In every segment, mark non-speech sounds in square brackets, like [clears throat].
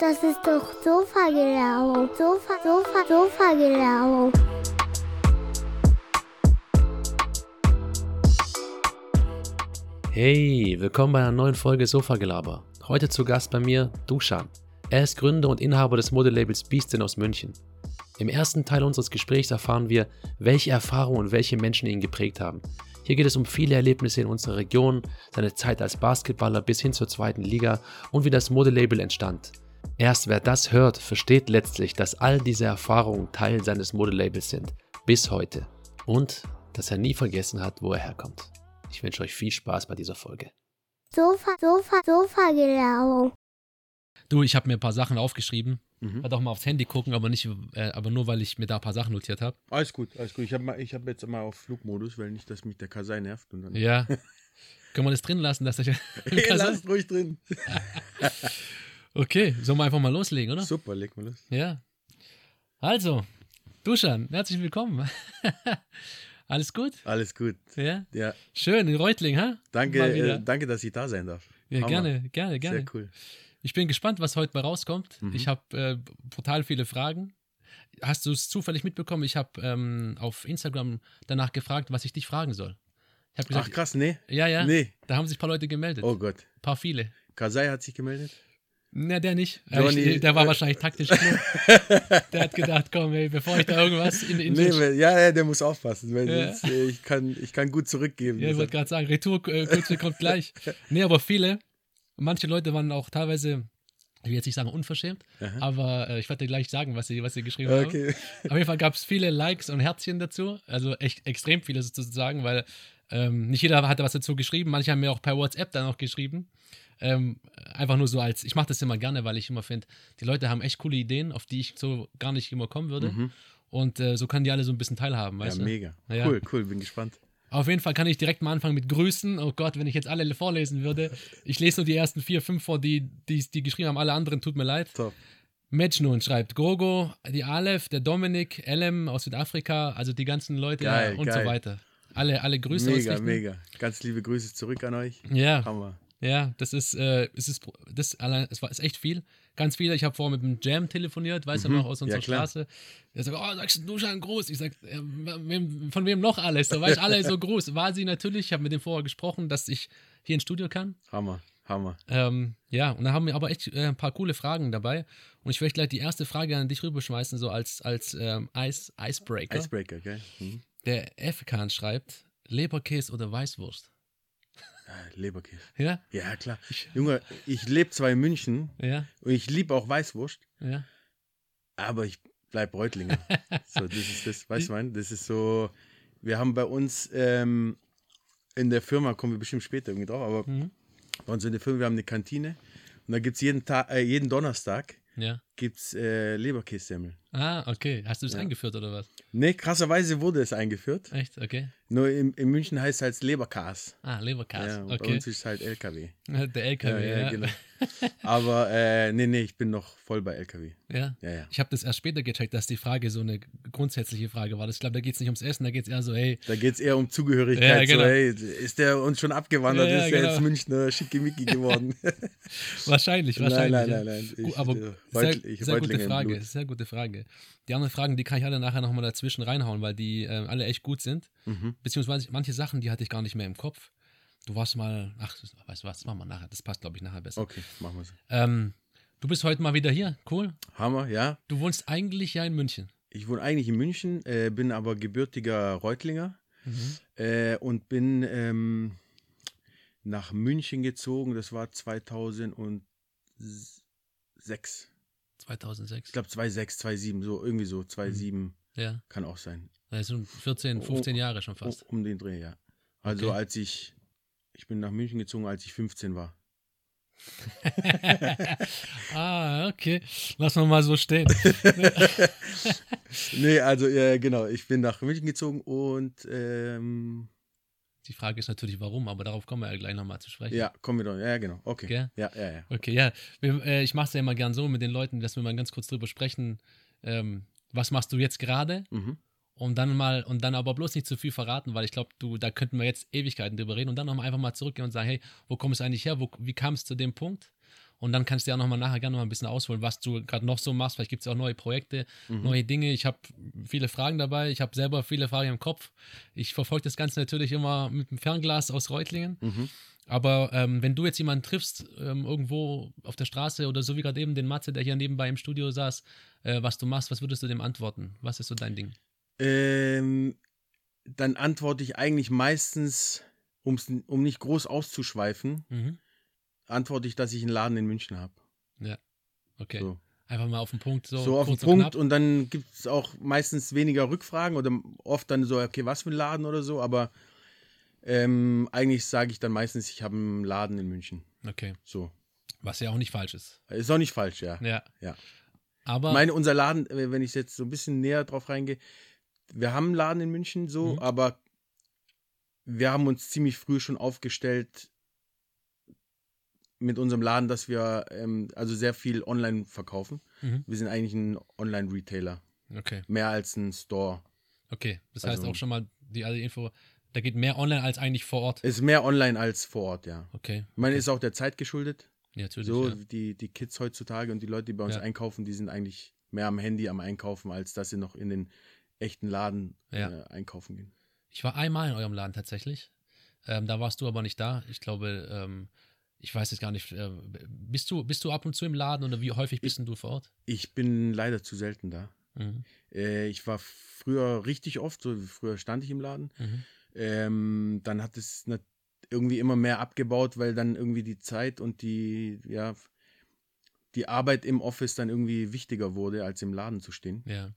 Das ist doch Sofa-Gelaber. Sofa, Sofa, Sofa-Gelaber. Hey, willkommen bei einer neuen Folge Sofa-Gelaber. Heute zu Gast bei mir Dusan. Er ist Gründer und Inhaber des Modelabels Beastin aus München. Im ersten Teil unseres Gesprächs erfahren wir, welche Erfahrungen und welche Menschen ihn geprägt haben. Hier geht es um viele Erlebnisse in unserer Region, seine Zeit als Basketballer bis hin zur zweiten Liga und wie das Modelabel entstand. Erst wer das hört, versteht letztlich, dass all diese Erfahrungen Teil seines Modelabels sind. Bis heute. Und dass er nie vergessen hat, wo er herkommt. Ich wünsche euch viel Spaß bei dieser Folge. Sofa, Sofa, Sofa-Gelaber. Du, ich habe mir ein paar Sachen aufgeschrieben. Mhm. Werde auch mal aufs Handy gucken, aber nicht, äh, aber nur weil ich mir da ein paar Sachen notiert habe. Alles gut, alles gut. Ich habe hab jetzt mal auf Flugmodus, weil nicht, dass mich der Kasai nervt. Und dann Ja. [laughs] Können wir das drin lassen, dass [laughs] ich. hey, lasst ruhig drin. [laughs] okay, sollen wir einfach mal loslegen, oder? Super, leg mal los. Ja. Also, Duschan, herzlich willkommen. [laughs] Alles gut? Alles gut. Ja. Ja, Schön, in Reutling, ha? danke, Mal äh, danke, dass ich da sein darf. Ja, Hammer. gerne, gerne, gerne. Sehr cool. Ich bin gespannt, was heute bei rauskommt. Mhm. Ich habe äh, brutal viele Fragen. Hast du es zufällig mitbekommen? Ich habe ähm, auf Instagram danach gefragt, was ich dich fragen soll. Ich gesagt, Ach krass, nee. ja, ja, Nee. da haben sich ein paar Leute gemeldet. Oh Gott. Ein paar viele. Kasai hat sich gemeldet? Na, der nicht. Äh, ich, der war wahrscheinlich taktisch klug. [laughs] der hat gedacht, komm, ey, bevor ich da irgendwas in, in Nee, weil, ja, ja, der muss aufpassen, weil Ja. sonst, äh, ich, kann, ich kann gut zurückgeben. Ja, ich wollte gerade sagen, Retour-Kürze kommt gleich. [laughs] Nee, aber viele, manche Leute waren auch teilweise, ich will jetzt nicht sagen unverschämt, Aha. aber äh, ich werde dir gleich sagen, was sie, was sie geschrieben haben. okay. Auf jeden Fall gab es viele Likes und Herzchen dazu, also echt extrem viele sozusagen, weil ähm, nicht jeder hatte was dazu geschrieben, manche haben mir auch per WhatsApp dann auch geschrieben. Ähm, einfach nur so als, ich mache das immer gerne, weil ich immer finde, die Leute haben echt coole Ideen, auf die ich so gar nicht immer kommen würde. Mhm. Und äh, so können die alle so ein bisschen teilhaben, Ja, weißt du? mega. Ja. Cool, cool, bin gespannt. Auf jeden Fall kann ich direkt mal anfangen mit Grüßen. Oh Gott, wenn ich jetzt alle vorlesen würde. Ich lese nur die ersten vier, fünf vor, die, die, die geschrieben haben. Alle anderen tut mir leid. Top. Mejnun schreibt Grogo, die Aleph, der Dominik, Elem aus Südafrika, also die ganzen Leute Geil, und geil. so weiter. Alle, alle Grüße Mega, ausrichten. mega. Ganz liebe Grüße zurück an euch. Ja, Hammer. Ja, das ist, äh, es ist, das allein, es war ist echt viel. Ganz viele. Ich habe vorher mit dem Jam telefoniert, weißt du Mhm, noch, aus ja, unserer klar. Straße. Er sagt, oh, sagst du schon groß? Ich sag, äh, von wem noch alles? Da war ich alle so [laughs] groß. War sie natürlich. Ich habe mit dem vorher gesprochen, dass ich hier ins Studio kann. Hammer, Hammer. Ähm, ja, und da haben wir aber echt äh, ein paar coole Fragen dabei. Und ich möchte gleich die erste Frage an dich rüberschmeißen, so als, als ähm, Ice, Icebreaker. Icebreaker, gell? Mhm. Der F-Kahn schreibt, Leberkäse oder Weißwurst? Leberkäse. Ja, Ja, klar. Junge, ich lebe zwar in München ja, und ich liebe auch Weißwurst, ja. aber ich bleib Reutlinger. [laughs] so, das ist das, weißt du, mein, das ist so, wir haben bei uns ähm, in der Firma, kommen wir bestimmt später irgendwie drauf, aber Mhm. bei uns in der Firma, wir haben eine Kantine und da gibt es jeden, Tag, äh, jeden Donnerstag Ja. gibt's, äh, Leberkässemmel. Ah, okay. Hast du das Ja. eingeführt oder was? Ne, krasserweise wurde es eingeführt. Echt? Okay. Nur in, in München heißt es halt Leberkas. Ah, Leberkäse. Ja, und Bei okay. uns ist es halt LKW. [laughs] Der LKW, ja. ja, genau. [laughs] Aber äh, nee, nee, ich bin noch voll bei LKW. Ja. Ja, ja. Ich habe das erst später gecheckt, dass die Frage so eine grundsätzliche Frage war. Ich glaube, da geht es nicht ums Essen, da geht es eher so, hey, Da geht es eher um Zugehörigkeit. Ja, genau. So, hey, ist der uns schon abgewandert? Ja, ist der genau. jetzt Münchner Schickimicki geworden? [laughs] wahrscheinlich, nein, wahrscheinlich. nein, nein, nein. Gut, Ich, aber äh, sehr, sehr gute Frage, sehr gute Frage. Die anderen Fragen, die kann ich alle nachher nochmal dazwischen reinhauen, weil die äh, alle echt gut sind. Mhm. Beziehungsweise manche Sachen, die hatte ich gar nicht mehr im Kopf. Du warst mal, ach, weißt du was, das machen wir nachher. Das passt, glaube ich, nachher besser. Okay, machen wir so. Ähm, du bist heute mal wieder hier, cool. Hammer, ja. Du wohnst eigentlich ja in München. Ich wohne eigentlich in München, äh, bin aber gebürtiger Reutlinger Mhm. äh, und bin ähm, nach München gezogen. Das war 2006. 2006. Ich glaube 2006, 2007, so irgendwie so 2007 ja, kann auch sein. Das sind 14, 15 Jahre schon fast. Um, den Dreh, ja. Also Okay. als ich, ich bin nach München gezogen, als ich 15 war. [laughs] ah, okay. Lass wir mal so stehen. [laughs] Nee, also äh, genau, ich bin nach München gezogen und ähm, Die Frage ist natürlich, warum, aber darauf kommen wir ja gleich nochmal zu sprechen. ja, kommen wir doch. Ja, genau. Okay. Gell? Ja, ja, ja. Okay, ja. Wir, äh, ich mache es ja immer gern so mit den Leuten, dass wir mal ganz kurz drüber sprechen. Ähm, was machst du jetzt gerade? Mhm. Und dann mal, und dann aber bloß nicht zu viel verraten, weil ich glaube, du, da könnten wir jetzt Ewigkeiten drüber reden und dann nochmal einfach mal zurückgehen und sagen, hey, wo kommst du eigentlich her? Wo, wie kam es zu dem Punkt? Und dann kannst du ja nochmal nachher gerne noch ein bisschen ausholen, was du gerade noch so machst. Vielleicht gibt es ja auch neue Projekte, neue Dinge. Ich habe viele Fragen dabei. Ich habe selber viele Fragen im Kopf. Ich verfolge das Ganze natürlich immer mit dem Fernglas aus Reutlingen. Mhm. Aber ähm, wenn du jetzt jemanden triffst, ähm, irgendwo auf der Straße oder so wie gerade eben den Matze, der hier nebenbei im Studio saß, äh, was du machst, was würdest du dem antworten? Was ist so dein Ding? Ähm, dann antworte ich eigentlich meistens, um's, um nicht groß auszuschweifen, Mhm. antworte ich, dass ich einen Laden in München habe. Ja. Okay. So. Einfach mal auf den Punkt. So, So, auf den und Punkt knapp. und dann gibt es auch meistens weniger Rückfragen oder oft dann so, okay, was für ein Laden oder so, aber ähm, eigentlich sage ich dann meistens, ich habe einen Laden in München. Okay. So. Was ja auch nicht falsch ist. Ist auch nicht falsch, ja. Ja. Ja. Aber. Ich meine, unser Laden, äh, wenn ich jetzt so ein bisschen näher drauf reingehe, wir haben einen Laden in München so, Mhm. aber wir haben uns ziemlich früh schon aufgestellt mit unserem Laden, dass wir ähm, also sehr viel online verkaufen. Mhm. Wir sind eigentlich ein Online-Retailer, okay. mehr als ein Store. Okay. Das heißt Also- auch schon mal die alle Info. Da geht mehr online als eigentlich vor Ort. Ist mehr online als vor Ort, ja. Okay. Ich meine, okay. ist auch der Zeit geschuldet. ja, natürlich. So, ja. die, die Kids heutzutage und die Leute, die bei uns Ja. einkaufen, die sind eigentlich mehr am Handy am Einkaufen, als dass sie noch in den echten Laden Ja. äh, einkaufen gehen. Ich war einmal in eurem Laden tatsächlich. Ähm, da warst du aber nicht da. Ich glaube, ähm, ich weiß jetzt gar nicht. Äh, bist, du, bist du ab und zu im Laden oder wie häufig bist denn du vor Ort? Ich bin leider zu selten da. Mhm. Äh, ich war früher richtig oft, so früher stand ich im Laden. Mhm. Ähm, dann hat es irgendwie immer mehr abgebaut, weil dann irgendwie die Zeit und die, ja, die Arbeit im Office dann irgendwie wichtiger wurde, als im Laden zu stehen. Ja.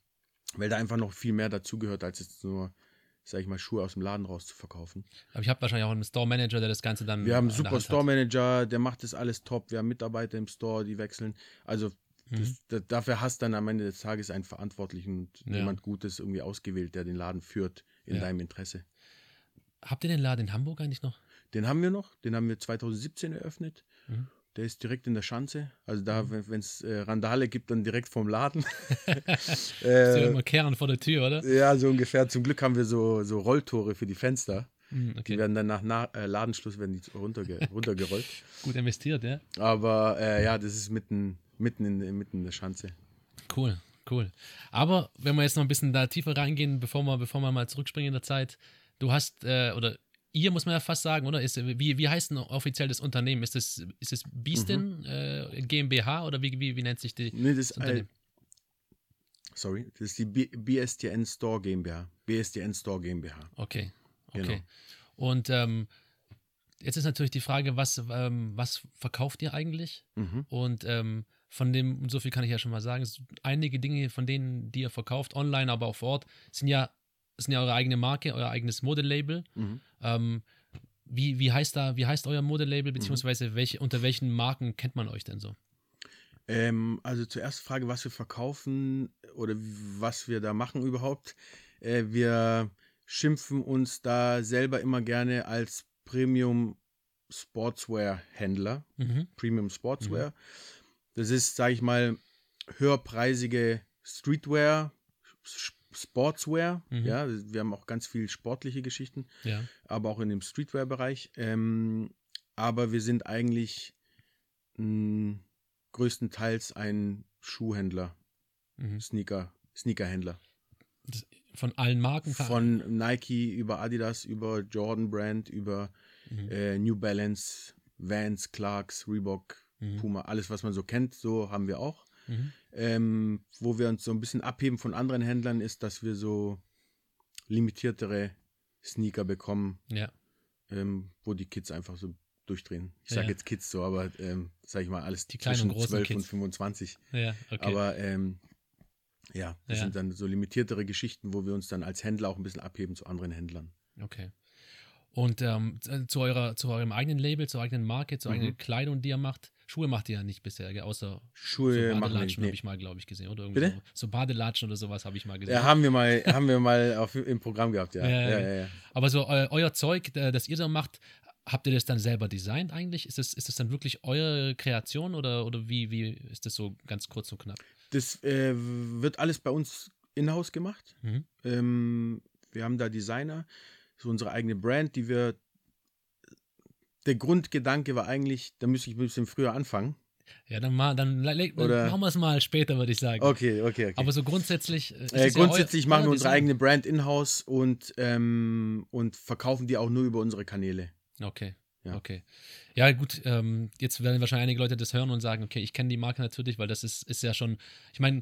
Weil da einfach noch viel mehr dazugehört, als jetzt nur, sag ich mal, Schuhe aus dem Laden raus zu verkaufen. Aber ich habe wahrscheinlich auch einen Store Manager, der das Ganze dann. Wir haben einen super. Store Manager, der macht das alles top. Wir haben Mitarbeiter im Store, die wechseln. Also Mhm. das, da, dafür hast dann am Ende des Tages einen Verantwortlichen und Ja. jemand Gutes irgendwie ausgewählt, der den Laden führt in Ja. deinem Interesse. Habt ihr den Laden in Hamburg eigentlich noch? Den haben wir noch, den haben wir 2017 eröffnet. Mhm. Der ist direkt in der Schanze. Also da, wenn es äh, Randale gibt, dann direkt vom Laden. [laughs] Ja äh, immer kehren vor der Tür, oder? ja, so ungefähr. Zum Glück haben wir so, so Rolltore für die Fenster. Mhm, Die okay. werden dann nach Na äh, Ladenschluss werden die runterge [laughs] runtergerollt. Gut investiert, ja. Aber äh, ja, das ist mitten, mitten, in, mitten in der Schanze. Cool, cool. Aber wenn wir jetzt noch ein bisschen da tiefer reingehen, bevor wir, bevor wir mal zurückspringen in der Zeit, du hast, äh, oder ihr muss man ja fast sagen, oder? Ist, wie, wie heißt denn offiziell das Unternehmen? Ist es, ist Beastin äh, GmbH oder wie, wie, wie nennt sich die? Nee, das ist, äh, Unternehmen. sorry, das ist die B BSDN Store GmbH. BSDN Store GmbH. Okay, okay. Genau. Und ähm, jetzt ist natürlich die Frage, was, ähm, was verkauft ihr eigentlich? Mhm. Und ähm, von dem, und so viel kann ich ja schon mal sagen, einige Dinge von denen, die ihr verkauft, online, aber auch vor Ort, sind ja, sind ja eure eigene Marke, euer eigenes Modelabel. Mhm. Ähm, wie, wie heißt da, wie heißt euer Mhm. Modelabel, beziehungsweise welche, unter welchen Marken kennt man euch denn so? Ähm, also zuerst Frage, was wir verkaufen oder was wir da machen überhaupt. Äh, wir schimpfen uns da selber immer gerne als Premium Sportswear Händler. Mhm. Premium Sportswear. Das ist, sage ich mal, höherpreisige Streetwear, Sportswear. Mhm. Ja, wir haben auch ganz viel sportliche Geschichten, Ja. aber auch in dem Streetwear-Bereich. Ähm, aber wir sind eigentlich mh, größtenteils ein Schuhhändler, Mhm. Sneaker, Sneakerhändler. Das, von allen Marken? Von Nike über Adidas, über Jordan Brand, über Mhm. äh, New Balance, Vans, Clarks, Reebok, Mhm. Puma, alles, was man so kennt, so haben wir auch. Mhm. Ähm, wo wir uns so ein bisschen abheben von anderen Händlern, ist, dass wir so limitiertere Sneaker bekommen, Ja. ähm, wo die Kids einfach so durchdrehen. Ich sage Ja. jetzt Kids so, aber ähm, sag ich mal, alles Die kleinen zwischen und großen 12 und Kids. 25. Ja, okay. Aber ähm, ja, das sind dann so limitiertere Geschichten, wo wir uns dann als Händler auch ein bisschen abheben zu anderen Händlern. Okay. Und ähm, zu, zu eurer, zu eurem eigenen Label, zur eigenen Marke, zur Mhm. eigenen Kleidung, die ihr macht. Schuhe macht ihr ja nicht bisher, gell? außer Schuhe so. Badelatschen Nee. habe ich mal, glaube ich, gesehen. Oder irgendwie Bitte? So, so Badelatschen oder sowas habe ich mal gesehen. Ja, haben wir mal, haben wir mal auf, im Programm gehabt, ja. Ja, Ja, ja, ja. Aber so eu, euer Zeug, äh, das ihr da macht, habt ihr das dann selber designt eigentlich? Ist das, ist das dann wirklich eure Kreation oder, oder wie, wie ist das so ganz kurz und knapp? Das äh, wird alles bei uns in-house gemacht. Mhm. Ähm, wir haben da Designer, so unsere eigene Brand, die wir. Der Grundgedanke war eigentlich, da müsste ich ein bisschen früher anfangen. Ja, dann, mal, dann, dann Oder- machen wir es mal später, würde ich sagen. Okay, okay, okay. Aber so grundsätzlich. äh, Äh, ja grundsätzlich euer- machen wir unsere eigene Brand in-house und, ähm, und verkaufen die auch nur über unsere Kanäle. Okay. Ja. Okay. Ja, gut, ähm, jetzt werden wahrscheinlich einige Leute das hören und sagen, okay, ich kenne die Marke natürlich, weil das ist, ist ja schon, ich meine,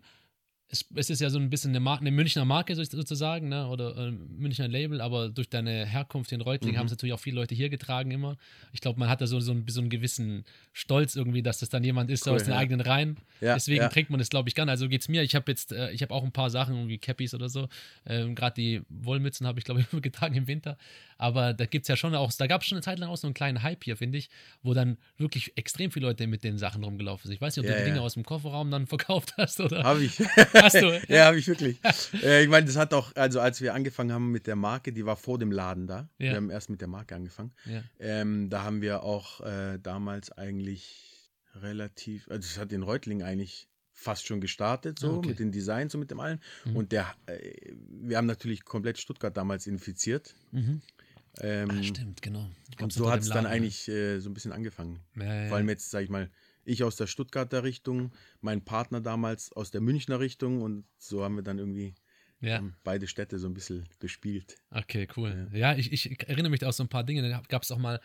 es, es ist ja so ein bisschen eine, Mar eine Münchner Marke so- sozusagen, ne? oder äh, Münchner Label, aber durch deine Herkunft in Reutling Mhm. haben es natürlich auch viele Leute hier getragen immer. Ich glaube, man hat da so, so, einen, so einen gewissen Stolz irgendwie, dass das dann jemand ist Cool, aus den ja. eigenen Reihen. Ja, Deswegen ja. trägt man das, glaube ich, gerne. Also geht es mir. Ich habe jetzt, äh, ich habe auch ein paar Sachen, wie Cappies oder so. Ähm, Gerade die Wollmützen habe ich, glaube ich, [laughs] immer getragen im Winter. Aber da gibt es ja schon auch, da gab es schon eine Zeit lang auch so einen kleinen Hype hier, finde ich, wo dann wirklich extrem viele Leute mit den Sachen rumgelaufen sind. Ich weiß nicht, ob du die Dinge aus dem Kofferraum dann [laughs] verkauft hast oder. Habe ich. [laughs] Hast [laughs] du? ja, habe ich wirklich. äh, ich meine, das hat auch, also als wir angefangen haben mit der Marke, die war vor dem Laden da. Ja. Wir haben erst mit der Marke angefangen. Ja. Ähm, da haben wir auch äh, damals eigentlich relativ, also es hat in Reutling eigentlich fast schon gestartet, so Ah, okay. mit den Designs und mit dem allen. Mhm. Und der, äh, wir haben natürlich komplett Stuttgart damals infiziert. Mhm. Ähm, Ah, stimmt, genau. und so hat es dann eigentlich äh, so ein bisschen angefangen. Ja, ja. Vor allem jetzt, sag ich mal, ich aus der Stuttgarter Richtung, mein Partner damals aus der Münchner Richtung und so haben wir dann irgendwie ja. beide Städte so ein bisschen bespielt. Okay, cool. Ja, ich, ich erinnere mich da auch so ein paar Dinge. Da gab es auch mal,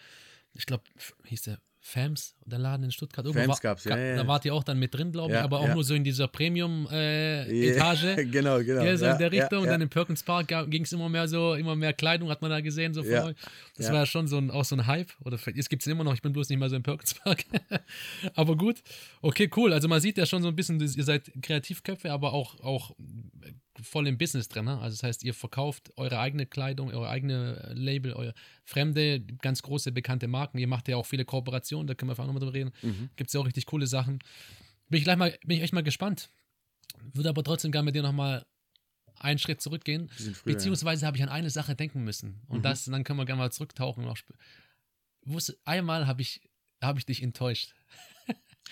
ich glaube, hieß der Fams, der Laden in Stuttgart. Irgendwo Fams war- gab's, ja, ja, Da wart ihr auch dann mit drin, glaube ich, Ja, aber auch ja. nur so in dieser Premium-Etage. [laughs] genau, genau. Ja, so in der Richtung. Und dann im Perkins Park ging es immer mehr so, immer mehr Kleidung hat man da gesehen, so. Das war ja schon so ein, auch so ein Hype. Oder jetzt gibt es immer noch, ich bin bloß nicht mehr so im Perkins Park. [laughs] aber gut. Okay, cool. Also man sieht ja schon so ein bisschen, ihr seid Kreativköpfe, aber auch, auch voll im Business drin. Ne? Also das heißt, ihr verkauft eure eigene Kleidung, eure eigene Label, eure fremde, ganz große, bekannte Marken. Ihr macht ja auch viele Kooperationen, da können wir einfach nochmal drüber reden. Mhm. Gibt es ja auch richtig coole Sachen. Bin ich gleich mal, bin ich echt mal gespannt. Würde aber trotzdem gerne mit dir nochmal einen Schritt zurückgehen. Früher. Beziehungsweise habe ich an eine Sache denken müssen. Und Mhm. das, dann können wir gerne mal zurücktauchen. Auch einmal habe ich, habe ich dich enttäuscht.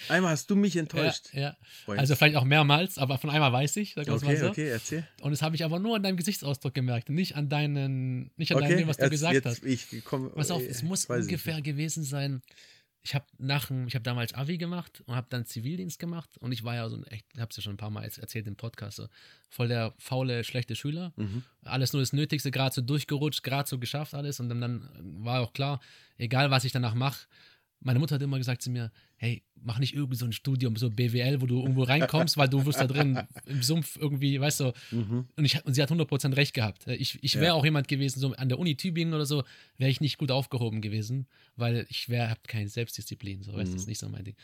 Einmal hast du mich enttäuscht. Ja, ja. Also vielleicht auch mehrmals, aber von einmal weiß ich. Wir es mal okay, so. okay, erzähl. Und das habe ich aber nur an deinem Gesichtsausdruck gemerkt, nicht an deinen, nicht an Okay, deinem, dem, was du jetzt, gesagt jetzt, hast. Ich komm, Pass auf, äh, es muss weiß ich ungefähr gewesen sein. Ich habe nach, ich habe damals Abi gemacht und habe dann Zivildienst gemacht und ich war ja so ein echt, ich habe es ja schon ein paar Mal erzählt im Podcast, so voll der faule, schlechte Schüler. Mhm. Alles nur das Nötigste, gerade so durchgerutscht, gerade so geschafft alles und dann, dann war auch klar, egal was ich danach mache. Meine Mutter hat immer gesagt zu mir, hey, mach nicht irgendwie so ein Studium, so BWL, wo du irgendwo reinkommst, weil du wirst da drin im Sumpf irgendwie, weißt du, Mhm. und, ich, und sie hat 100% recht gehabt. Ich, ich wäre Ja. auch jemand gewesen, so an der Uni Tübingen oder so, wäre ich nicht gut aufgehoben gewesen, weil ich wäre, habe keine Selbstdisziplin, so, weißt du, Mhm. das ist nicht so mein Ding.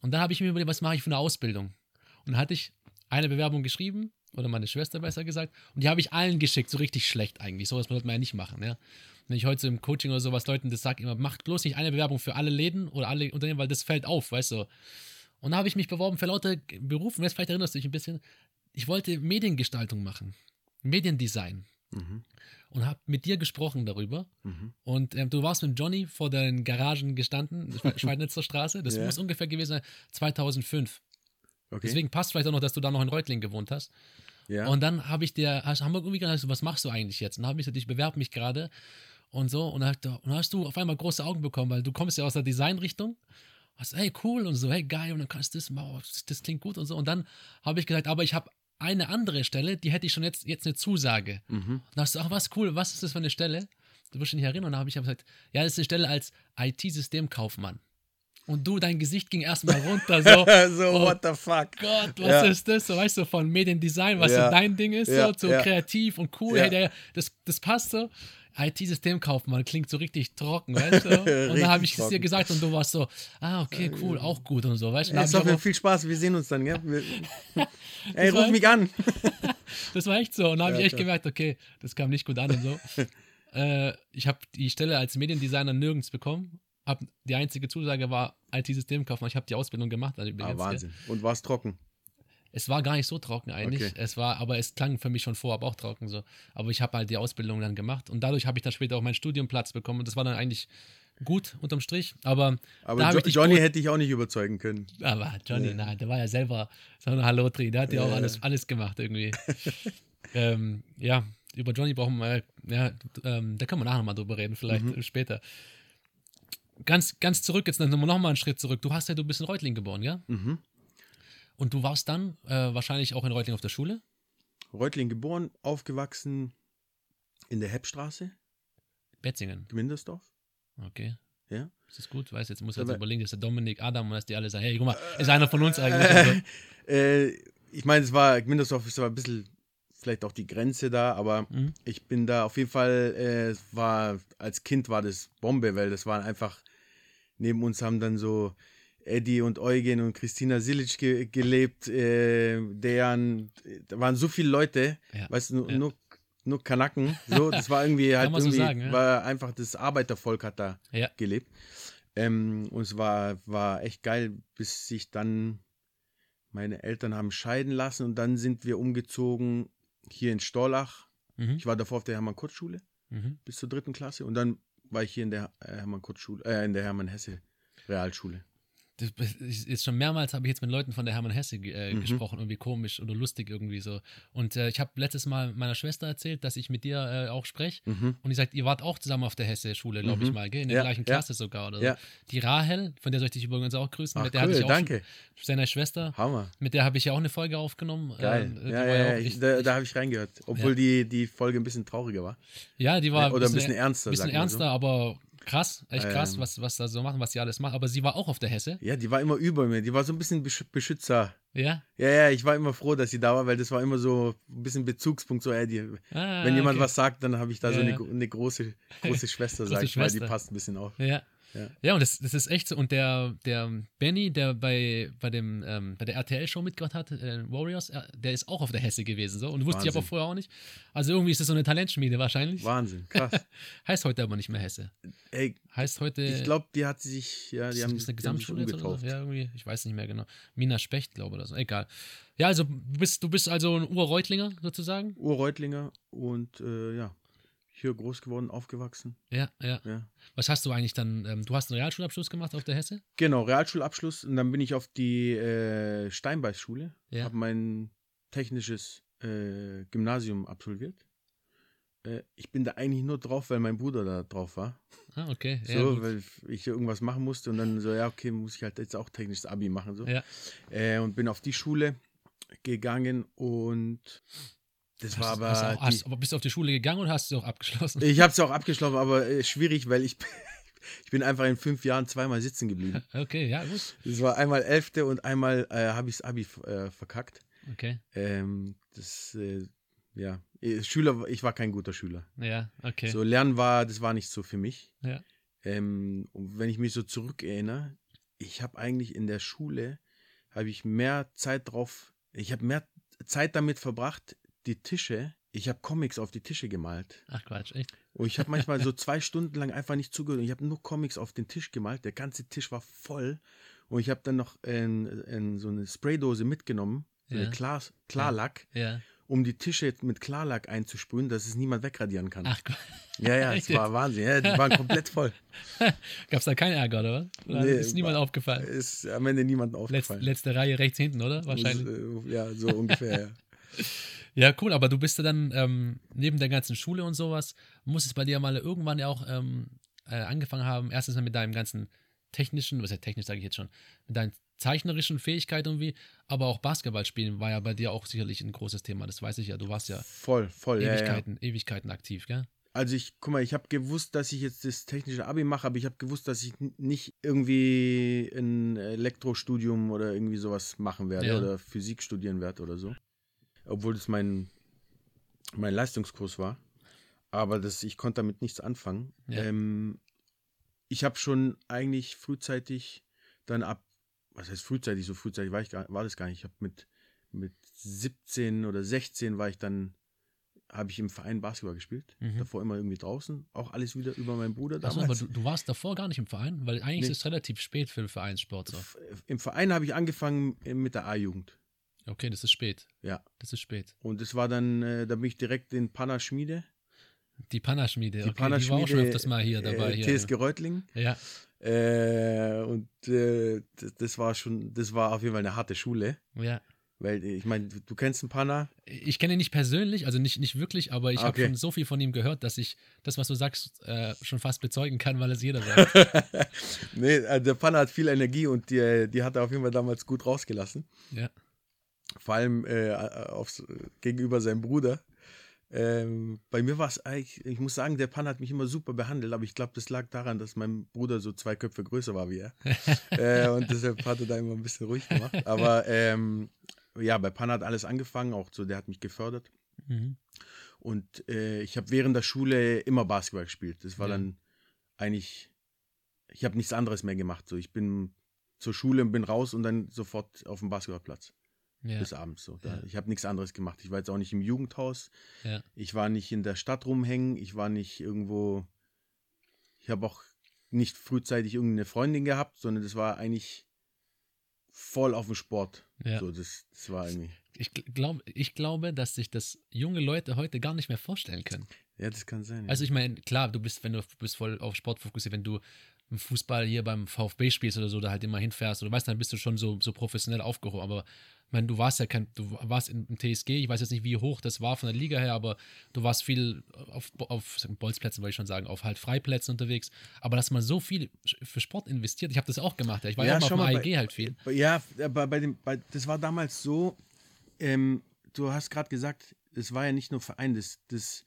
Und dann habe ich mir überlegt, was mache ich für eine Ausbildung? Und dann hatte ich eine Bewerbung geschrieben, oder meine Schwester besser gesagt, und die habe ich allen geschickt, so richtig schlecht eigentlich. Sowas sollte man ja nicht machen, ja. Wenn ich heute im Coaching oder sowas Leuten das sage, immer, macht bloß nicht eine Bewerbung für alle Läden oder alle Unternehmen, weil das fällt auf, weißt du. Und da habe ich mich beworben für lauter Berufe, jetzt vielleicht erinnerst du dich ein bisschen, ich wollte Mediengestaltung machen, Mediendesign Mhm. und habe mit dir gesprochen darüber. Mhm. Und ähm, du warst mit Johnny vor den Garagen gestanden, Schwe- Schweidnitzer Straße. Das Ja. muss ungefähr gewesen sein 2005. Okay. Deswegen passt vielleicht auch noch, dass du da noch in Reutling gewohnt hast. ja. Und dann habe ich dir, hast, haben wir irgendwie gesagt, was machst du eigentlich jetzt? Und dann habe ich gesagt, ich bewerbe mich gerade und so. Und dann, und dann hast du auf einmal große Augen bekommen, weil du kommst ja aus der Designrichtung. Hast, hey, cool und so, hey, geil, und dann kannst du das, wow, das, klingt gut und so. Und dann habe ich gesagt, aber ich habe eine andere Stelle, die hätte ich schon jetzt, jetzt eine Zusage. mhm. Und da hast du, ach, was cool, was ist das für eine Stelle? Du wirst dich nicht erinnern. Und da habe ich gesagt, ja, das ist eine Stelle als IT-Systemkaufmann. Und du, dein Gesicht ging erstmal runter, so, [laughs] so, oh what the fuck? Gott, was Ja. ist das? So, weißt du, von Mediendesign, was Ja. so dein Ding ist, Ja, so, so kreativ und cool. Hey, der, das, das passt so. IT-Systemkaufmann klingt so richtig trocken, weißt du? [laughs] Und dann habe ich es dir gesagt und du warst so, ah, okay, cool, auch gut und so, weißt du? Es hat mir viel Spaß, wir sehen uns dann, gell? Wir- [laughs] Ey, ruf mich an. [laughs] Das war echt so. Und da habe Ja, ich echt klar. gemerkt, okay, das kam nicht gut an und so. äh, ich habe die Stelle als Mediendesigner nirgends bekommen. Hab, die einzige Zusage war IT-Systemkaufmann. Ich habe die Ausbildung gemacht. Also Ah, übrigens, Wahnsinn. Und war es trocken? Es war gar nicht so trocken eigentlich. Okay. Es war, aber es klang für mich schon vorab auch trocken so. Aber ich habe halt die Ausbildung dann gemacht und dadurch habe ich dann später auch meinen Studienplatz bekommen und das war dann eigentlich gut unterm Strich. Aber, Aber jo Johnny hätte ich auch nicht überzeugen können. aber Johnny, Ja. nein, der war ja selber so ein Hallotri, der hat ja auch Ja. alles, alles gemacht irgendwie. [laughs] ähm, ja, über Johnny brauchen wir, ja, ähm, da können wir nachher nochmal drüber reden, vielleicht Mhm. später. ganz, ganz zurück, jetzt noch mal einen Schritt zurück. Du hast ja, du bist in Reutling geboren, ja? Mhm. Und du warst dann äh, wahrscheinlich auch in Reutling auf der Schule? Reutling geboren, aufgewachsen in der Heppstraße, Betzingen. Gmindersdorf. Okay. Ja. Ist das gut? Weiß jetzt muss ich jetzt überlegen, das ist der Dominik Adam und dass die alle sagen, hey, guck mal, ist einer von uns eigentlich. Also, [laughs] Äh, ich meine, es war, Gmindersdorf ist aber ein bisschen vielleicht auch die Grenze da, aber Mhm. ich bin da auf jeden Fall, äh, es war, als Kind war das Bombe, weil das waren einfach, neben uns haben dann so Eddie und Eugen und Christina Silic ge gelebt, äh, deren, da waren so viele Leute, Ja, weißt du, nur, ja. nur, nur Kanaken, so, das war irgendwie [laughs] halt so irgendwie, sagen, ja. war einfach das Arbeitervolk hat da gelebt. Ähm, und es war, war echt geil, bis sich dann meine Eltern haben scheiden lassen und dann sind wir umgezogen hier in Storlach. Mhm. Ich war davor auf der Hermann-Kurz-Schule Mhm. bis zur dritten Klasse und dann war ich hier in der Hermann-Kurz-Schule, äh, in der Hermann-Hesse-Realschule. Das ist schon mehrmals habe ich jetzt mit Leuten von der Hermann Hesse äh, Mhm. gesprochen, irgendwie komisch oder lustig irgendwie so. Und äh, ich habe letztes Mal meiner Schwester erzählt, dass ich mit dir äh, auch spreche. Mhm. Und die sagt, ihr wart auch zusammen auf der Hesse-Schule, glaube ich Mhm. mal, gell? In der Ja, gleichen ja. Klasse sogar oder Ja. so. Die Rahel, von der soll ich dich übrigens auch grüßen, Ach mit der hatte cool, ich auch danke. Schon, seine Schwester, Hammer. mit der habe ich ja auch eine Folge aufgenommen. Geil. Ähm, ja, ja, ja, auch ich, da, da habe ich reingehört. Obwohl die, die Folge ein bisschen trauriger war. ja, die war Oder ein bisschen ernster, bisschen sag mal so. ernster, aber krass, echt krass, Ähm. was, was da so machen, was sie alles macht. Aber sie war auch auf der Hesse, Ja, die war immer über mir. Die war so ein bisschen Besch Beschützer. ja? Ja, ja, ich war immer froh, dass sie da war, weil das war immer so ein bisschen Bezugspunkt. So, ey, die, Ah, wenn jemand okay. was sagt, dann habe ich da so Ja, eine, ja. gro- eine große, [laughs] große Schwester, Große sag ich mal. Die Schwester. passt ein bisschen auf. Ja. Ja. Ja, und das, das ist echt so. Und der, der Benny, der bei, bei, dem, ähm, bei der RTL-Show mitgemacht hat, äh, Warriors, äh, der ist auch auf der Hesse gewesen. So. Und wusste ich aber Wahnsinn. vorher auch nicht. Also irgendwie ist das so eine Talentschmiede wahrscheinlich. Wahnsinn, krass. [laughs] Heißt heute aber nicht mehr Hesse. Ey, Heißt heute. ich glaube, die hat sich, ja, ist die das haben, eine haben sich Gesamtschule jetzt oder so? Ja, irgendwie. Ich weiß nicht mehr genau. Mina Specht, glaube ich, oder so. Egal. Ja, also du bist, du bist also ein Urreutlinger sozusagen. Urreutlinger und äh, ja, hier groß geworden, aufgewachsen. Ja, ja. Ja. Was hast du eigentlich dann? Ähm, du hast einen Realschulabschluss gemacht auf der Hesse? Genau, Realschulabschluss und dann bin ich auf die äh, Steinbeiß-Schule, Ja. habe mein technisches äh, Gymnasium absolviert. Äh, ich bin da eigentlich nur drauf, weil mein Bruder da drauf war. Ah, okay. So, ja, gut. weil ich irgendwas machen musste und dann so, ja, okay, muss ich halt jetzt auch technisches Abi machen. So. Ja. Äh, und bin auf die Schule gegangen und das war aber. hast du auch, hast, aber bist du auf die Schule gegangen oder hast du auch abgeschlossen? ich habe es auch abgeschlossen, aber äh, schwierig, weil ich, [laughs] ich bin einfach in fünf Jahren zweimal sitzen geblieben. [laughs] Okay, ja, gut. Das war einmal Elfte und einmal äh, habe ich das Abi äh, verkackt. Okay. Ähm, das, äh, ja, äh, Schüler, ich war kein guter Schüler. Ja, okay. So, Lernen war, das war nicht so für mich. Ja. Ähm, und wenn ich mich so zurückerinnere, ich habe eigentlich in der Schule, habe ich mehr Zeit drauf, ich habe mehr Zeit damit verbracht, die Tische, ich habe Comics auf die Tische gemalt. Ach Quatsch, echt? Und ich habe manchmal so [laughs] zwei Stunden lang einfach nicht zugehört. Ich habe nur Comics auf den Tisch gemalt. Der ganze Tisch war voll. Und ich habe dann noch ähm, ähm, so eine Spraydose mitgenommen, so Ja. eine Klar Klarlack, Ja. um die Tische mit Klarlack einzusprühen, dass es niemand wegradieren kann. Ach, Quatsch. ja, ja, es [laughs] war Wahnsinn. Ja, die waren komplett voll. [laughs] Gab's da keinen Ärger, oder was? Oder Nee, ist niemand aufgefallen? Ist am Ende niemandem Letz, aufgefallen. letzte Reihe rechts hinten, oder? Wahrscheinlich. äh, Ja, so ungefähr, ja. Ja, cool, aber du bist ja dann ähm, neben der ganzen Schule und sowas, muss es bei dir mal irgendwann ja auch ähm, äh, angefangen haben, erstens mal mit deinem ganzen technischen, was ja technisch sage ich jetzt schon, mit deinen zeichnerischen Fähigkeiten irgendwie, aber auch Basketball spielen war ja bei dir auch sicherlich ein großes Thema, das weiß ich ja, du warst ja Voll, voll. Ja, ja. Ewigkeiten, Ewigkeiten aktiv, gell? Also ich, guck mal, ich habe gewusst, dass ich jetzt das technische Abi mache, aber ich habe gewusst, dass ich nicht irgendwie ein Elektrostudium oder irgendwie sowas machen werde Ja. oder Physik studieren werde oder so. Obwohl das mein, mein Leistungskurs war. Aber das, ich konnte damit nichts anfangen. Ja. Ähm, ich habe schon eigentlich frühzeitig dann ab, was heißt frühzeitig, so frühzeitig war, ich gar, war das gar nicht. Ich habe mit, mit 17 oder 16 war ich dann habe ich im Verein Basketball gespielt. Mhm. Davor immer irgendwie draußen. Auch alles wieder über meinen Bruder Achso, damals. aber du, du warst davor gar nicht im Verein, weil eigentlich Nee. ist es relativ spät für den Vereinssport so. Im Verein habe ich angefangen äh, mit der A-Jugend. Okay, das ist spät. Ja. Das ist spät. Und das war dann, äh, da bin ich direkt in Panna Schmiede. Die Pannerschmiede, Die okay, Panna die war auch schon öfters mal hier dabei. äh, hier, TSG Reutlingen. ja. Äh, und äh, das, das war schon, das war auf jeden Fall eine harte Schule. ja, Weil ich meine, du, du kennst einen Panna. Ich kenne ihn nicht persönlich, also nicht, nicht wirklich, aber ich Ah, habe okay. schon so viel von ihm gehört, dass ich das, was du sagst, äh, schon fast bezeugen kann, weil es jeder [laughs] sagt. nee, äh, der Panna hat viel Energie und die, die hat er auf jeden Fall damals gut rausgelassen. ja. Vor allem äh, aufs, gegenüber seinem Bruder. Ähm, bei mir war es eigentlich, ich muss sagen, der Pan hat mich immer super behandelt, aber ich glaube, das lag daran, dass mein Bruder so zwei Köpfe größer war wie er. [laughs] äh, und deshalb hat er da immer ein bisschen ruhig gemacht. Aber ähm, ja, bei Pan hat alles angefangen, auch so, der hat mich gefördert. Mhm. Und äh, ich habe während der Schule immer Basketball gespielt. Das war Ja. dann eigentlich, ich habe nichts anderes mehr gemacht. So, ich bin zur Schule und bin raus und dann sofort auf dem Basketballplatz Ja. bis abends. So. Da, Ja. Ich habe nichts anderes gemacht. Ich war jetzt auch nicht im Jugendhaus. Ja. Ich war nicht in der Stadt rumhängen. Ich war nicht irgendwo. Ich habe auch nicht frühzeitig irgendeine Freundin gehabt, sondern das war eigentlich voll auf dem Sport. Ja. So, das, das war irgendwie. Ich, glaub, ich glaube, dass sich das junge Leute heute gar nicht mehr vorstellen können. Ja, das kann sein. ja. Also ich meine, klar, du bist, wenn du du bist voll auf Sport fokussiert, wenn du im Fußball hier beim VfB spielst oder so, da halt immer hinfährst oder weißt, dann bist du schon so, so professionell aufgehoben. Aber ich meine, du warst ja kein, du warst im, TSG, ich weiß jetzt nicht, wie hoch das war von der Liga her, aber du warst viel auf, auf Bolzplätzen, wollte ich schon sagen, auf halt Freiplätzen unterwegs. Aber dass man so viel für Sport investiert, ich habe das auch gemacht. Ja. Ich war ja, Ja, immer auf dem mal, AEG halt viel. Ja, aber bei dem, bei, das war damals so, ähm, du hast gerade gesagt, es war ja nicht nur Verein, das, das,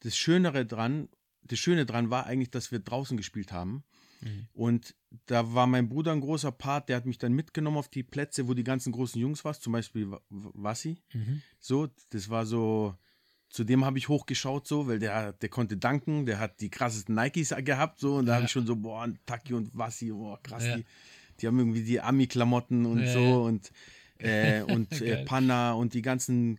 das Schönere dran, das Schöne dran war eigentlich, dass wir draußen gespielt haben. Mhm. Und da war mein Bruder ein großer Part, der hat mich dann mitgenommen auf die Plätze, wo die ganzen großen Jungs waren, zum Beispiel Wa- Wa- Wassi. Mhm. So, das war so, zu dem habe ich hochgeschaut, so, weil der, der konnte danken, der hat die krassesten Nikes gehabt, so, und da Ja. habe ich schon so, boah, Taki und Wassi, boah, krass, Ja. die, die haben irgendwie die Ami-Klamotten und Ja, so und, äh, und [laughs] äh. Panna und die ganzen,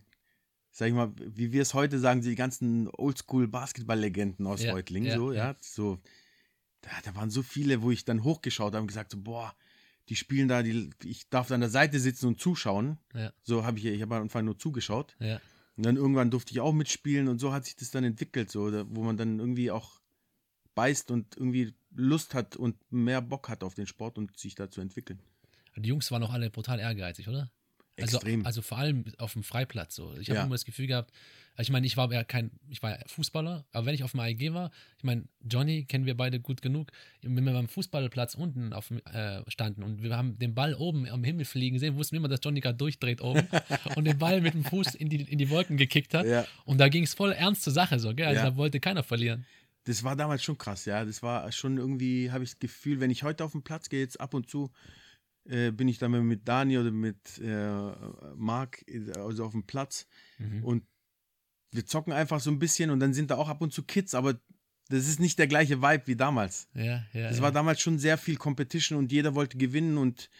sag ich mal, wie wir es heute sagen, die ganzen Oldschool-Basketball-Legenden aus Ja, Reutlingen, ja, so, ja. ja, so, da, da waren so viele, wo ich dann hochgeschaut habe und gesagt, so, boah, die spielen da, die, ich darf an der Seite sitzen und zuschauen. So habe ich, ich habe am Anfang nur zugeschaut. Und dann irgendwann durfte ich auch mitspielen und so hat sich das dann entwickelt, so, da- wo man dann irgendwie auch beißt und irgendwie Lust hat und mehr Bock hat auf den Sport und sich da zu entwickeln. Die Jungs waren auch alle brutal ehrgeizig, oder? Also, Extrem. also vor allem auf dem Freiplatz so. Ich habe Ja. immer das Gefühl gehabt, also ich meine, ich war ja kein, ich war Fußballer, aber wenn ich auf dem AEG war, ich meine, Johnny kennen wir beide gut genug, wenn wir beim Fußballplatz unten auf, äh, standen und wir haben den Ball oben am Himmel fliegen sehen, wussten wir immer, dass Johnny gerade durchdreht oben [laughs] und den Ball mit dem Fuß in die, in die Wolken gekickt hat. Ja. Und da ging es voll ernst zur Sache, so, gell? Also Ja. da wollte keiner verlieren. Das war damals schon krass, ja. Das war schon irgendwie, habe ich das Gefühl, wenn ich heute auf den Platz gehe, jetzt ab und zu, äh, bin ich dann mit Dani oder mit äh, Marc, äh, also auf dem Platz Mhm. und wir zocken einfach so ein bisschen und dann sind da auch ab und zu Kids, aber das ist nicht der gleiche Vibe wie damals. Ja, ja. Das ja. war damals schon sehr viel Competition und jeder wollte gewinnen und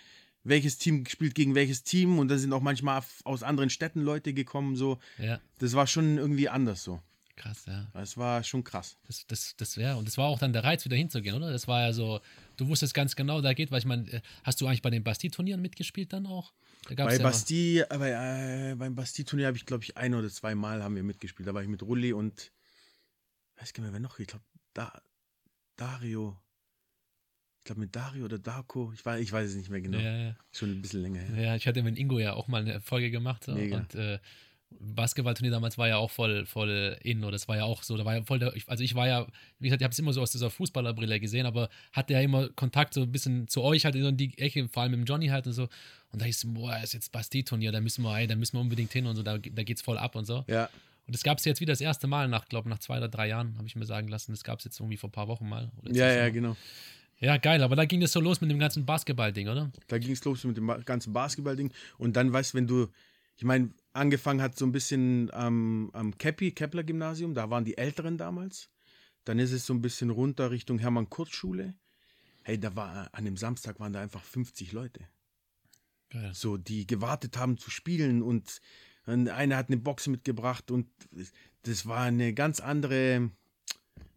welches Team spielt gegen welches Team und da sind auch manchmal aus anderen Städten Leute gekommen, so. ja, Das war schon irgendwie anders so. krass, ja. Das war schon krass. Das, das, das wäre, und das war auch dann der Reiz, wieder hinzugehen, oder? Das war ja so, du wusstest ganz genau, da geht, weil ich meine, äh, hast du eigentlich bei den Bastille-Turnieren mitgespielt dann auch? Bei ja Bastille, bei, äh, beim Bastille-Turnier habe ich, glaube ich, ein oder zwei Mal haben wir mitgespielt. Da war ich mit Rulli und weiß gar nicht mehr, wer noch. Ich glaube, da, Dario. Ich glaube, mit Dario oder Darko. Ich weiß, ich weiß es nicht mehr genau. Ja, ja. Schon ein bisschen länger her. ja, ich hatte mit Ingo ja auch mal eine Folge gemacht. Mega. und äh, Basketballturnier damals war ja auch voll, voll in, oder das war ja auch so, da war ja voll der, also ich war ja, wie gesagt, ich habe es immer so aus dieser Fußballerbrille gesehen, aber hatte ja immer Kontakt so ein bisschen zu euch halt in die Ecke, vor allem mit dem Johnny halt und so. Und da hieß es, boah, ist jetzt Bastille-Turnier, da müssen wir, ey, da müssen wir unbedingt hin und so, da, da geht's voll ab und so. Ja, Und das gab es jetzt wieder das erste Mal nach, glaube nach zwei oder drei Jahren, habe ich mir sagen lassen. Das gab es jetzt irgendwie vor ein paar Wochen mal. Ja, ja, noch. genau. Ja, geil, aber da ging das so los mit dem ganzen Basketball-Ding, oder? Da ging es los mit dem ganzen Basketball-Ding. Und dann, weißt du, wenn du, ich meine, angefangen hat so ein bisschen am, am Keppi, Kepler-Gymnasium, da waren die Älteren damals. Dann ist es so ein bisschen runter Richtung Hermann-Kurz-Schule. Hey, da war, an dem Samstag waren da einfach 50 Leute. Geil. So, die gewartet haben zu spielen und und einer hat eine Box mitgebracht und das war eine ganz andere,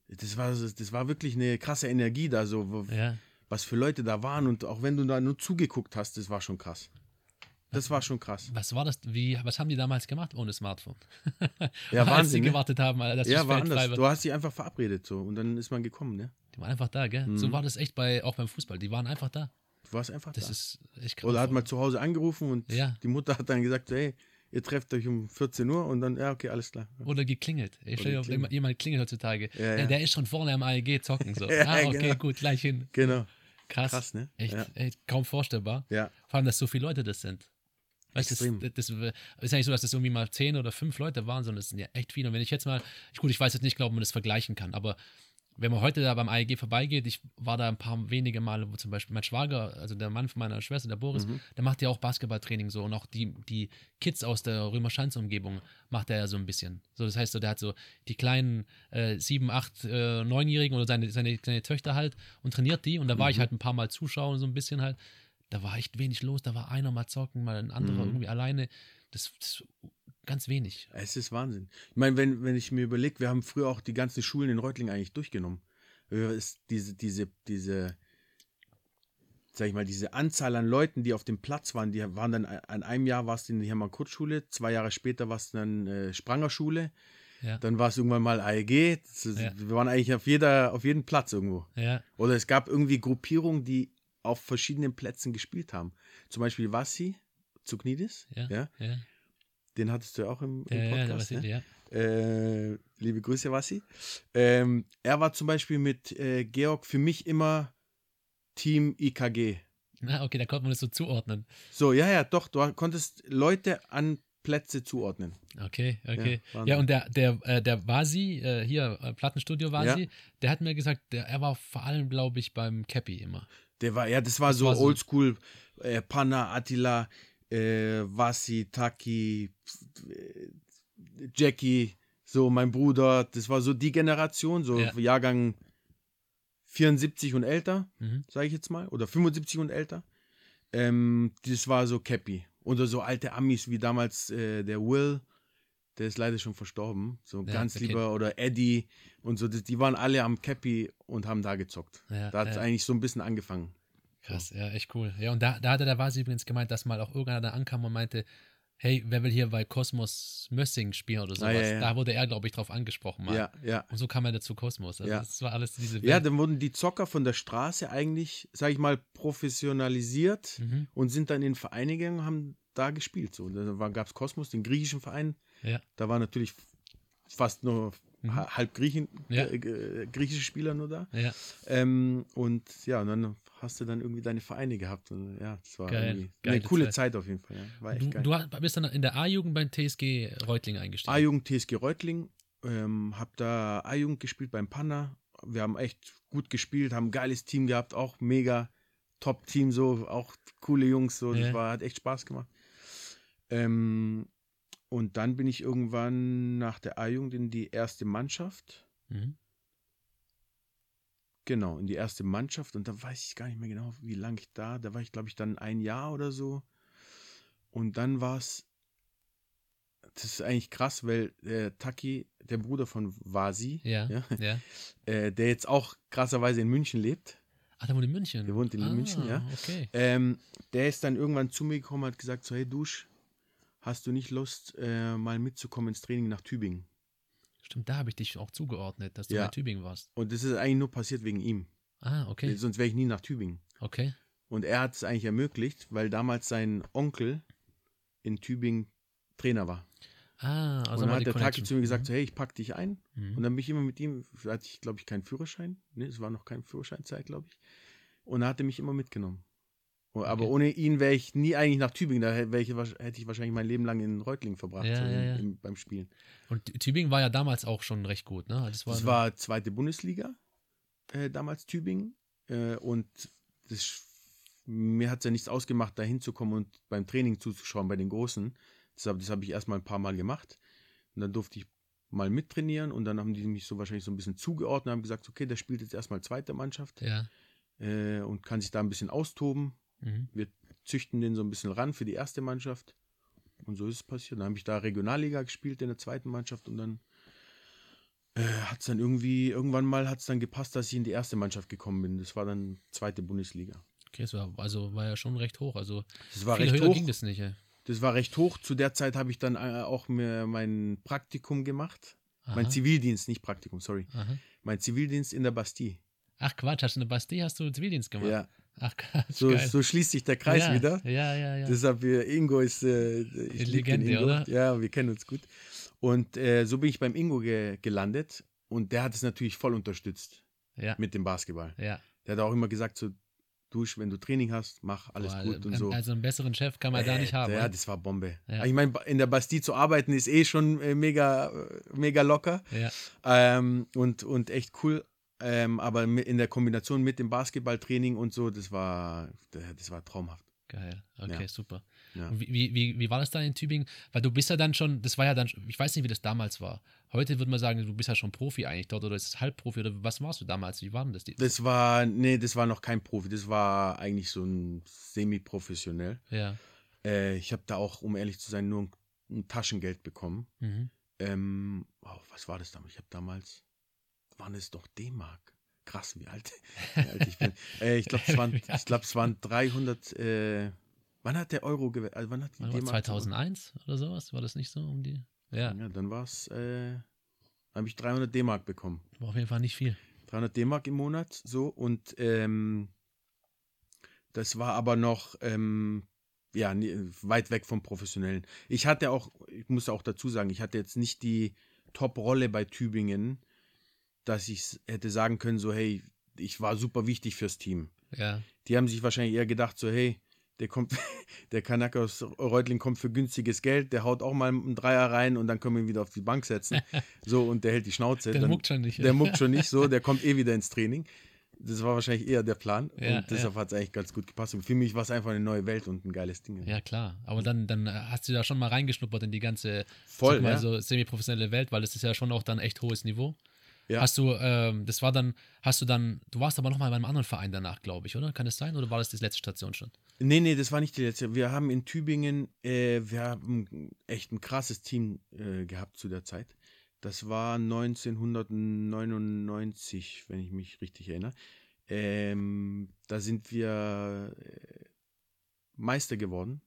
das war, das war wirklich eine krasse Energie da, so, Ja. was für Leute da waren und auch wenn du da nur zugeguckt hast, das war schon krass. Das war schon krass. Was war das? Wie, was haben die damals gemacht ohne Smartphone? Ja, [laughs] Als Wahnsinn, sie ne? gewartet haben, dass Ja, war anders. Du hast dich einfach verabredet so und dann ist man gekommen, ne? Die waren einfach da, gell? Mhm. So war das echt bei, auch beim Fußball. Die waren einfach da. warst einfach Das da. ist echt krass. Oder hat mal zu Hause angerufen und Ja. die Mutter hat dann gesagt, hey, ihr trefft euch um 14 Uhr und dann, ja, okay, alles klar. Oder geklingelt. Ich stelle auf, jemand klingelt heutzutage. Ja, Ja. Der ist schon vorne am AEG zocken. So. [laughs] Ja, ah, okay, genau. gut, gleich hin. Genau. Krass. Krass, ne? Echt, echt kaum vorstellbar. Ja. Vor allem, dass so viele Leute das sind. Weißt du, Extrem. das, das, das ist ja nicht so, dass das irgendwie mal zehn oder fünf Leute waren, sondern es sind ja echt viele. Und wenn ich jetzt mal, ich, gut, ich weiß jetzt nicht, ob man das vergleichen kann, aber wenn man heute da beim AEG vorbeigeht, ich war da ein paar wenige Male, wo zum Beispiel mein Schwager, also der Mann von meiner Schwester, der Boris, Mhm. der macht ja auch Basketballtraining so und auch die, die Kids aus der Römerschanz-Umgebung macht er ja so ein bisschen. So, das heißt so, der hat so die kleinen äh, sieben, acht, äh, neunjährigen oder seine, seine, seine Töchter halt und trainiert die und da war Mhm. ich halt ein paar Mal zuschauen, so ein bisschen halt. Da war echt wenig los, da war einer mal zocken, mal ein anderer Mhm. irgendwie alleine. Das, das ganz wenig. Es ist Wahnsinn. Ich meine, wenn, wenn ich mir überlege, wir haben früher auch die ganzen Schulen in Reutlingen eigentlich durchgenommen. Wir- es- Diese, diese, diese, sag ich mal, diese Anzahl an Leuten, die auf dem Platz waren, die waren dann an einem Jahr war es in der Hermann-Kurz-Schule, zwei Jahre später war es dann äh, Spranger-Schule, Ja. dann war es irgendwann mal AEG. Das ist, Ja. Wir waren eigentlich auf jeder, auf jedem Platz irgendwo. Ja, Oder es gab irgendwie Gruppierungen, die auf verschiedenen Plätzen gespielt haben. Zum Beispiel Vassi Zugnidis, ja, ja, ja. den hattest du ja auch im, im Ja, ja, Podcast. was, ne? ja. Äh, liebe Grüße, Wassi. Ähm, er war zum Beispiel mit äh, Georg für mich immer Team IKG. Ah, okay, da konnte man das so zuordnen. So, ja, ja, doch, du konntest Leute an Plätze zuordnen. Okay, okay. Ja, Ja, und der, der, äh, der Vasi, äh, hier, äh, Plattenstudio Vasi, Ja. der hat mir gesagt, der, er war vor allem, glaube ich, beim Cappy immer. Der war, ja, das war Das so oldschool. Äh, Panna, Attila, äh, Wassi, Taki, äh, Jackie, so mein Bruder. Das war so die Generation, so Ja. Jahrgang 74 und älter. Mhm. sage ich jetzt mal, oder 75 und älter. Ähm, das war so Cappy. Oder so alte Amis wie damals äh, der Will, der ist leider schon verstorben. So Ja, ganz lieber. Oder Eddie und so. Die waren alle am Cappy und haben da gezockt. Ja, da hat es ja. eigentlich so ein bisschen angefangen. Krass, ja, echt cool. Ja, und da, da hatte der Vasi übrigens gemeint, dass mal auch irgendeiner da ankam und meinte, hey, wer will hier bei Kosmos Mössing spielen oder sowas. Ah, ja, ja. Da wurde er, glaube ich, drauf angesprochen mal. Ja, ja. Und so kam er dazu Kosmos. Also Ja. das war alles diese Ja, Welt. dann wurden die Zocker von der Straße eigentlich, sag ich mal, professionalisiert Mhm. und sind dann in Vereine gegangen und haben da gespielt. So. Dann gab es Kosmos, den griechischen Verein. Ja. Da war natürlich fast nur Mhm. ha- halb Griechen, Ja. äh, äh, griechische Spieler nur da. Ja, Ähm, und ja, und dann hast du dann irgendwie deine Vereine gehabt. Und, ja, das war Geil. eine coole Zeit. Zeit. auf jeden Fall. Ja. War echt du, geil. du bist dann in der A-Jugend beim TSG Reutling eingestiegen. A-Jugend TSG Reutling, ähm, hab da A-Jugend gespielt beim Panna. Wir haben echt gut gespielt, haben ein geiles Team gehabt, auch mega Top-Team, so auch coole Jungs, so, das war, hat echt Spaß gemacht. Ähm, und dann bin ich irgendwann nach der A-Jugend in die erste Mannschaft. Mhm. Genau, in die erste Mannschaft und da weiß ich gar nicht mehr genau, wie lange ich da, da war ich glaube ich dann ein Jahr oder so. Und dann war es, das ist eigentlich krass, weil der Taki, der Bruder von Vasi, Ja, Ja. ja. [laughs] äh, der jetzt auch krasserweise in München lebt, Ach, der wohnt in München. Der wohnt in ah, München, ja. Okay. ähm, der ist dann irgendwann zu mir gekommen und hat gesagt, so hey Dusch, hast du nicht Lust, äh, mal mitzukommen ins Training nach Tübingen? Stimmt, da habe ich dich auch zugeordnet, dass du Ja. in Tübingen warst. Und das ist eigentlich nur passiert wegen ihm, Ah, okay. sonst wäre ich nie nach Tübingen. Okay. Und er hat es eigentlich ermöglicht, weil damals sein Onkel in Tübingen Trainer war. Ah, also und dann hat der Taki zu mir gesagt, so, hey, ich pack dich ein. Mhm. Und dann bin ich immer mit ihm, da hatte ich, glaube ich, keinen Führerschein. Ne, es war noch keine Führerscheinzeit, glaube ich. Und da hat er mich immer mitgenommen. Aber Okay. ohne ihn wäre ich nie eigentlich nach Tübingen. Da hätte ich, hätte ich wahrscheinlich mein Leben lang in Reutlingen verbracht, Ja, so ja, ja. Im, beim Spielen. Und Tübingen war ja damals auch schon recht gut, ne? Das war, Das war zweite Bundesliga, äh, damals Tübingen. Äh, und das, mir hat es ja nichts ausgemacht, da hinzukommen und beim Training zuzuschauen bei den Großen. Das habe ich erstmal ein paar Mal gemacht. Und dann durfte ich mal mittrainieren und dann haben die mich so wahrscheinlich so ein bisschen zugeordnet, haben gesagt, okay, der spielt jetzt erstmal zweite Mannschaft äh, und kann sich da ein bisschen austoben. Mhm. Wir züchten den so ein bisschen ran für die erste Mannschaft. Und so ist es passiert. Dann habe ich da Regionalliga gespielt in der zweiten Mannschaft und dann äh, hat es dann irgendwie, irgendwann mal hat es dann gepasst, dass ich in die erste Mannschaft gekommen bin. Das war dann zweite Bundesliga. Okay, es war, also war ja schon recht hoch. Also Das war viel recht höher hoch. ging das nicht. ey. Das war recht hoch. Zu der Zeit habe ich dann äh, auch mir mein Praktikum gemacht. Mein Aha, Zivildienst, nicht Praktikum, sorry. aha. Mein Zivildienst in der Bastille. Ach Quatsch, hast du in der Bastille hast du Zivildienst gemacht? Ja, Ach, [laughs] So, geil. so schließt sich der Kreis ja, wieder. Ja, ja, ja. Deshalb, wir, Ingo ist, äh, ich Legende, Ingo. oder? Ja, wir kennen uns gut. Und äh, so bin ich beim Ingo ge gelandet und der hat es natürlich voll unterstützt ja, mit dem Basketball. ja. Der hat auch immer gesagt, so, Dusch, wenn du Training hast, mach alles Boah, gut und so. Also einen besseren Chef kann man da Äh, nicht haben. Ja, das war Bombe. Ja. Ich meine, in der Bastille zu arbeiten ist eh schon äh, mega, äh, mega locker ja, ähm, und, und echt cool. Ähm, aber in der Kombination mit dem Basketballtraining und so, das war, das war traumhaft. geil. Okay, Ja. super. Ja. Wie, wie, wie war das dann in Tübingen? Weil du bist ja dann schon, das war ja dann, ich weiß nicht, wie das damals war. Heute würde man sagen, du bist ja schon Profi eigentlich dort oder ist es Halbprofi oder was warst du damals? Wie war denn das? Das war, nee, das war noch kein Profi, das war eigentlich so ein semi-professionell. ja. Äh, ich habe da auch, um ehrlich zu sein, nur ein, ein Taschengeld bekommen. Mhm. Ähm, oh, was war das damals? Ich habe damals, waren es doch D-Mark. Krass, wie alt, [laughs] wie alt ich bin. Äh, ich glaube, es, waren- [laughs] ich glaub, es waren 300. Äh, wann hat der Euro gewählt? Also wann hat die D-Mark? 2001 oder sowas? War das nicht so um die? Ja, Ja, dann war es, äh, habe ich 300 D-Mark bekommen. war auf jeden Fall nicht viel. 300 D-Mark im Monat, so. Und ähm, das war aber noch, ähm, ja, weit weg vom Professionellen. Ich hatte auch, ich muss auch dazu sagen, ich hatte jetzt nicht die Top-Rolle bei Tübingen, dass ich hätte sagen können, so, hey, ich war super wichtig fürs Team. Ja, Die haben sich wahrscheinlich eher gedacht, so, hey, der kommt, [laughs] der Kanake aus Reutling kommt für günstiges Geld, der haut auch mal einen Dreier rein und dann können wir ihn wieder auf die Bank setzen. [laughs] So, und der hält die Schnauze. der dann, muckt schon nicht. der muckt [laughs] schon nicht so, der kommt eh wieder ins Training. Das war wahrscheinlich eher der Plan Ja, und deshalb hat es eigentlich ganz gut gepasst. Und für mich war es einfach eine neue Welt und ein geiles Ding. Ja, klar. Aber dann, dann hast du da schon mal reingeschnuppert in die ganze Voll, mal, ja. so semi-professionelle Welt, weil das ist ja schon auch dann echt hohes Niveau. Ja. Hast du, ähm, das war dann, hast du dann, du warst aber noch mal bei einem anderen Verein danach, glaube ich, oder? Kann es sein? Oder war das die letzte Station schon? Nee, nee, das war nicht die letzte. Wir haben in Tübingen, äh, wir haben echt ein krasses Team äh, gehabt zu der Zeit. Das war 1999, wenn ich mich richtig erinnere. Ähm, da sind wir äh, Meister geworden.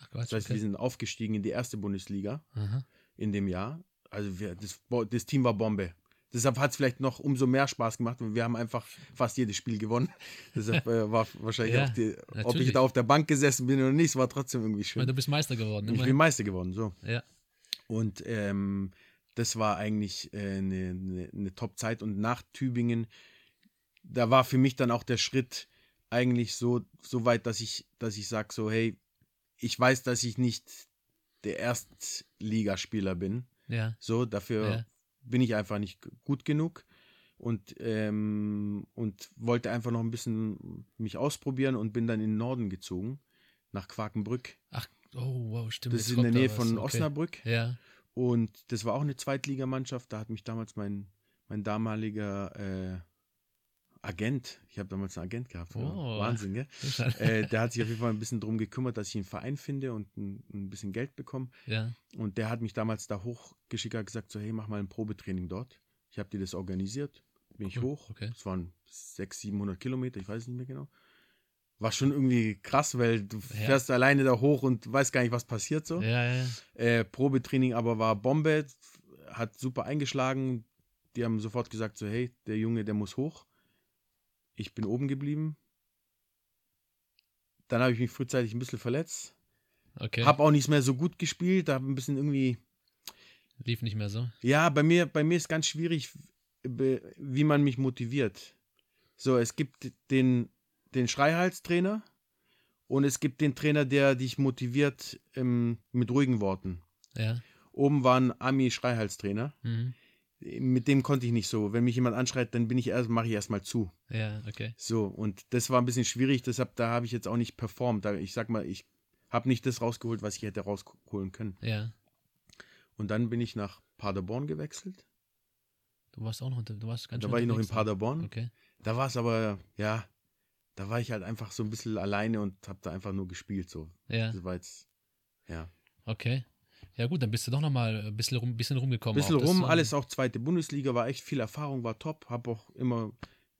Ach Gott, Das heißt, wir sind aufgestiegen in die erste Bundesliga Aha. in dem Jahr. Also wir, das, das Team war Bombe. Deshalb hat es vielleicht noch umso mehr Spaß gemacht, weil wir haben einfach fast jedes Spiel gewonnen. [laughs] Deshalb äh, war wahrscheinlich Ja, auch die, ob natürlich. ich da auf der Bank gesessen bin oder nicht, es war trotzdem irgendwie schön. du bist Meister geworden. Ich bin immerhin. Meister geworden, so. Ja, Und ähm, das war eigentlich äh, eine, eine, eine Top-Zeit. Und nach Tübingen, da war für mich dann auch der Schritt eigentlich so, so weit, dass ich, dass ich sage so, hey, ich weiß, dass ich nicht der Erstligaspieler bin. ja, So, dafür Ja. Bin ich einfach nicht gut genug und, ähm, und wollte einfach noch ein bisschen mich ausprobieren und bin dann in den Norden gezogen, nach Quakenbrück. ach, oh, wow, stimmt. Das ist in der Nähe von okay. Osnabrück. Ja, Und das war auch eine Zweitligamannschaft. Da hat mich damals mein, mein damaliger äh, Agent, ich habe damals einen Agent gehabt, ja, Oh. Wahnsinn, gell? [laughs] äh, der hat sich auf jeden Fall ein bisschen drum gekümmert, dass ich einen Verein finde und ein, ein bisschen Geld bekomme. ja, Und der hat mich damals da hochgeschickt, hat gesagt, so hey, mach mal ein Probetraining dort. Ich habe dir das organisiert, bin ich Cool, hoch. okay. Es waren 600, 700 Kilometer, ich weiß es nicht mehr genau. War schon irgendwie krass, weil du Ja. fährst alleine da hoch und weißt gar nicht, was passiert so. ja, ja, ja. Äh, Probetraining aber war Bombe, hat super eingeschlagen. Die haben sofort gesagt, so hey, der Junge, der muss hoch. Ich bin oben geblieben. Dann habe ich mich frühzeitig ein bisschen verletzt. Okay. Hab auch nicht mehr so gut gespielt, habe ein bisschen irgendwie Lief nicht mehr so. ja, bei mir, bei mir ist ganz schwierig, wie man mich motiviert. So, es gibt den, den Schreihalstrainer und es gibt den Trainer, der dich motiviert ähm, mit ruhigen Worten. Ja. Oben war ein Ami-Schreihalstrainer. Mhm. Mit dem konnte ich nicht so. Wenn mich jemand anschreit, dann bin ich erst, mache ich erstmal zu. Ja, okay. So, und das war ein bisschen schwierig, deshalb, da habe ich jetzt auch nicht performt. Da, ich sag mal, ich habe nicht das rausgeholt, was ich hätte rausholen können. Ja. Und dann bin ich nach Paderborn gewechselt. Du warst auch noch unter, du warst ganz Da war ich noch in ne? Paderborn. Okay. Da war es aber, ja, da war ich halt einfach so ein bisschen alleine und habe da einfach nur gespielt. So. Ja, Das war jetzt, ja. okay. Ja gut, dann bist du doch noch mal ein bisschen, rum, bisschen rumgekommen. Bisschen auch. Das, rum, ähm, alles auch zweite Bundesliga, war echt viel Erfahrung, war top, habe auch immer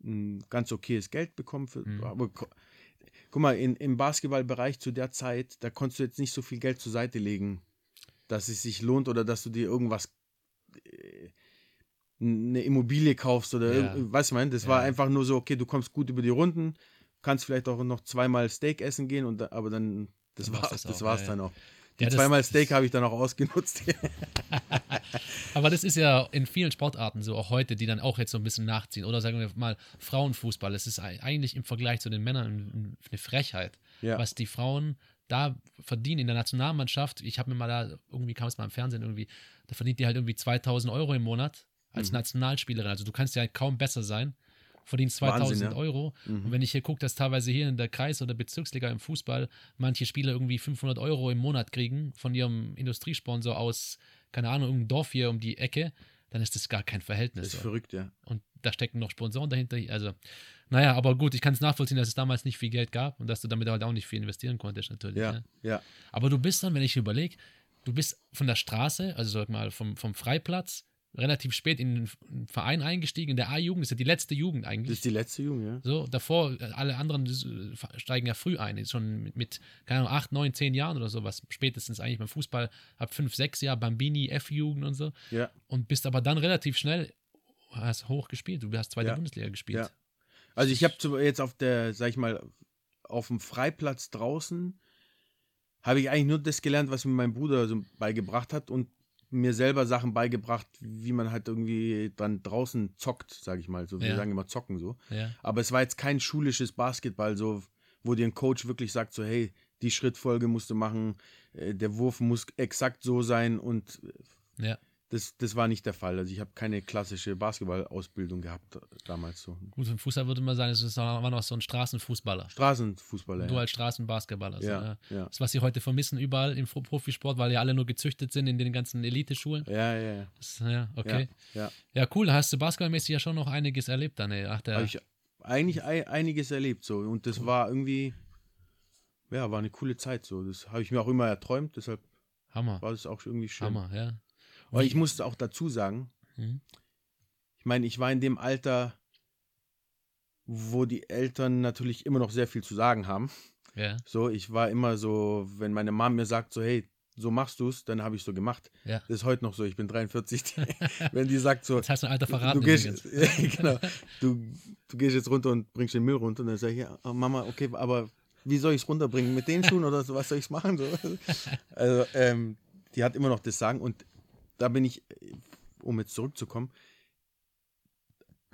ein ganz okayes Geld bekommen. Für, Mhm. aber guck mal, in, im Basketballbereich zu der Zeit, da konntest du jetzt nicht so viel Geld zur Seite legen, dass es sich lohnt oder dass du dir irgendwas, äh, eine Immobilie kaufst oder, Ja. irgend- weißt du, mein, das war Ja. einfach nur so, okay, du kommst gut über die Runden, kannst vielleicht auch noch zweimal Steak essen gehen, und aber dann, das Dann war's das das auch, war's ja, dann auch. Ja, das- zweimal das- Steak habe ich dann auch ausgenutzt. [laughs] Aber das ist ja in vielen Sportarten so, auch heute, die dann auch jetzt so ein bisschen nachziehen. Oder sagen wir mal Frauenfußball. Es ist ei- eigentlich im Vergleich zu den Männern ein- eine Frechheit, Ja. was die Frauen da verdienen in der Nationalmannschaft. Ich habe mir mal da, irgendwie kam es mal im Fernsehen irgendwie, da verdient die halt irgendwie 2000 Euro im Monat als Nationalspielerin. Also du kannst ja kaum besser sein. Verdienst 2000 Wahnsinn, ja. Euro. Und wenn ich hier gucke, dass teilweise hier in der Kreis- oder Bezirksliga im Fußball manche Spieler irgendwie 500 Euro im Monat kriegen von ihrem Industriesponsor aus, keine Ahnung, irgendeinem Dorf hier um die Ecke, dann ist das gar kein Das Verhältnis. ist so. verrückt, ja. Und da stecken noch Sponsoren dahinter. Also, naja, aber gut, ich kann es nachvollziehen, dass es damals nicht viel Geld gab und dass du damit halt auch nicht viel investieren konntest, natürlich. Ja, ne? ja. Aber du bist dann, wenn ich überlege, du bist von der Straße, also sag mal vom, vom Freiplatz, relativ spät in den Verein eingestiegen, in der A-Jugend, das ist ja die letzte Jugend Das eigentlich. ist die letzte Jugend, ja. So, davor, alle anderen äh, steigen ja früh ein, schon mit, keine Ahnung, acht, neun, zehn Jahren oder sowas. Spätestens eigentlich beim Fußball, ab fünf, sechs Jahre, Bambini, F-Jugend und so. Ja, Und bist aber dann relativ schnell, hast hoch gespielt. Du hast zweite Ja. Bundesliga gespielt. Ja. Also ich habe jetzt auf der, sag ich mal, auf dem Freiplatz draußen, habe ich eigentlich nur das gelernt, was mir mein Bruder so beigebracht hat und mir selber Sachen beigebracht, wie man halt irgendwie dann draußen zockt, sage ich mal. So, wir Ja. sagen immer zocken so. Ja. Aber es war jetzt kein schulisches Basketball, so, wo dir ein Coach wirklich sagt, so, hey, die Schrittfolge musst du machen, äh, der Wurf muss exakt so sein und äh, ja. Das, das war nicht der Fall. Also ich habe keine klassische Basketballausbildung gehabt äh, damals so. Gut, im Fußball würde man sagen, es war noch so ein Straßenfußballer. Straßenfußballer. Du ja. als Straßenbasketballer. Ja, ja. ja. Das, was sie heute vermissen, überall im Pro- Profisport, weil ja alle nur gezüchtet sind in den ganzen Eliteschulen. Ja, ja, ja. Das, ja, okay. Ja, Ja, cool. Da hast du basketballmäßig ja schon noch einiges erlebt dann, ey. Ach, der, Habe ich eigentlich ei- einiges erlebt so und das war irgendwie ja, war eine coole Zeit so. Das habe ich mir auch immer erträumt, deshalb Hammer. war das auch irgendwie schön. Hammer, ja. Aber ich musste auch dazu sagen, Mhm. ich meine, ich war in dem Alter, wo die Eltern natürlich immer noch sehr viel zu sagen haben. Ja, So, ich war immer so, wenn meine Mom mir sagt, so, hey, so machst du es, dann habe ich so gemacht. ja. Das ist heute noch so, ich bin 43. [laughs] [laughs] wenn die sagt so, hast du ein Alter verraten. du, gehst, [laughs] genau, du, du gehst jetzt runter und bringst den Müll runter. Und dann sage ich, ja, oh, Mama, okay, aber wie soll ich es runterbringen? Mit den Schuhen oder so? Was soll ich machen? So. Also, ähm, die hat immer noch das Sagen. Und da bin ich, um jetzt zurückzukommen,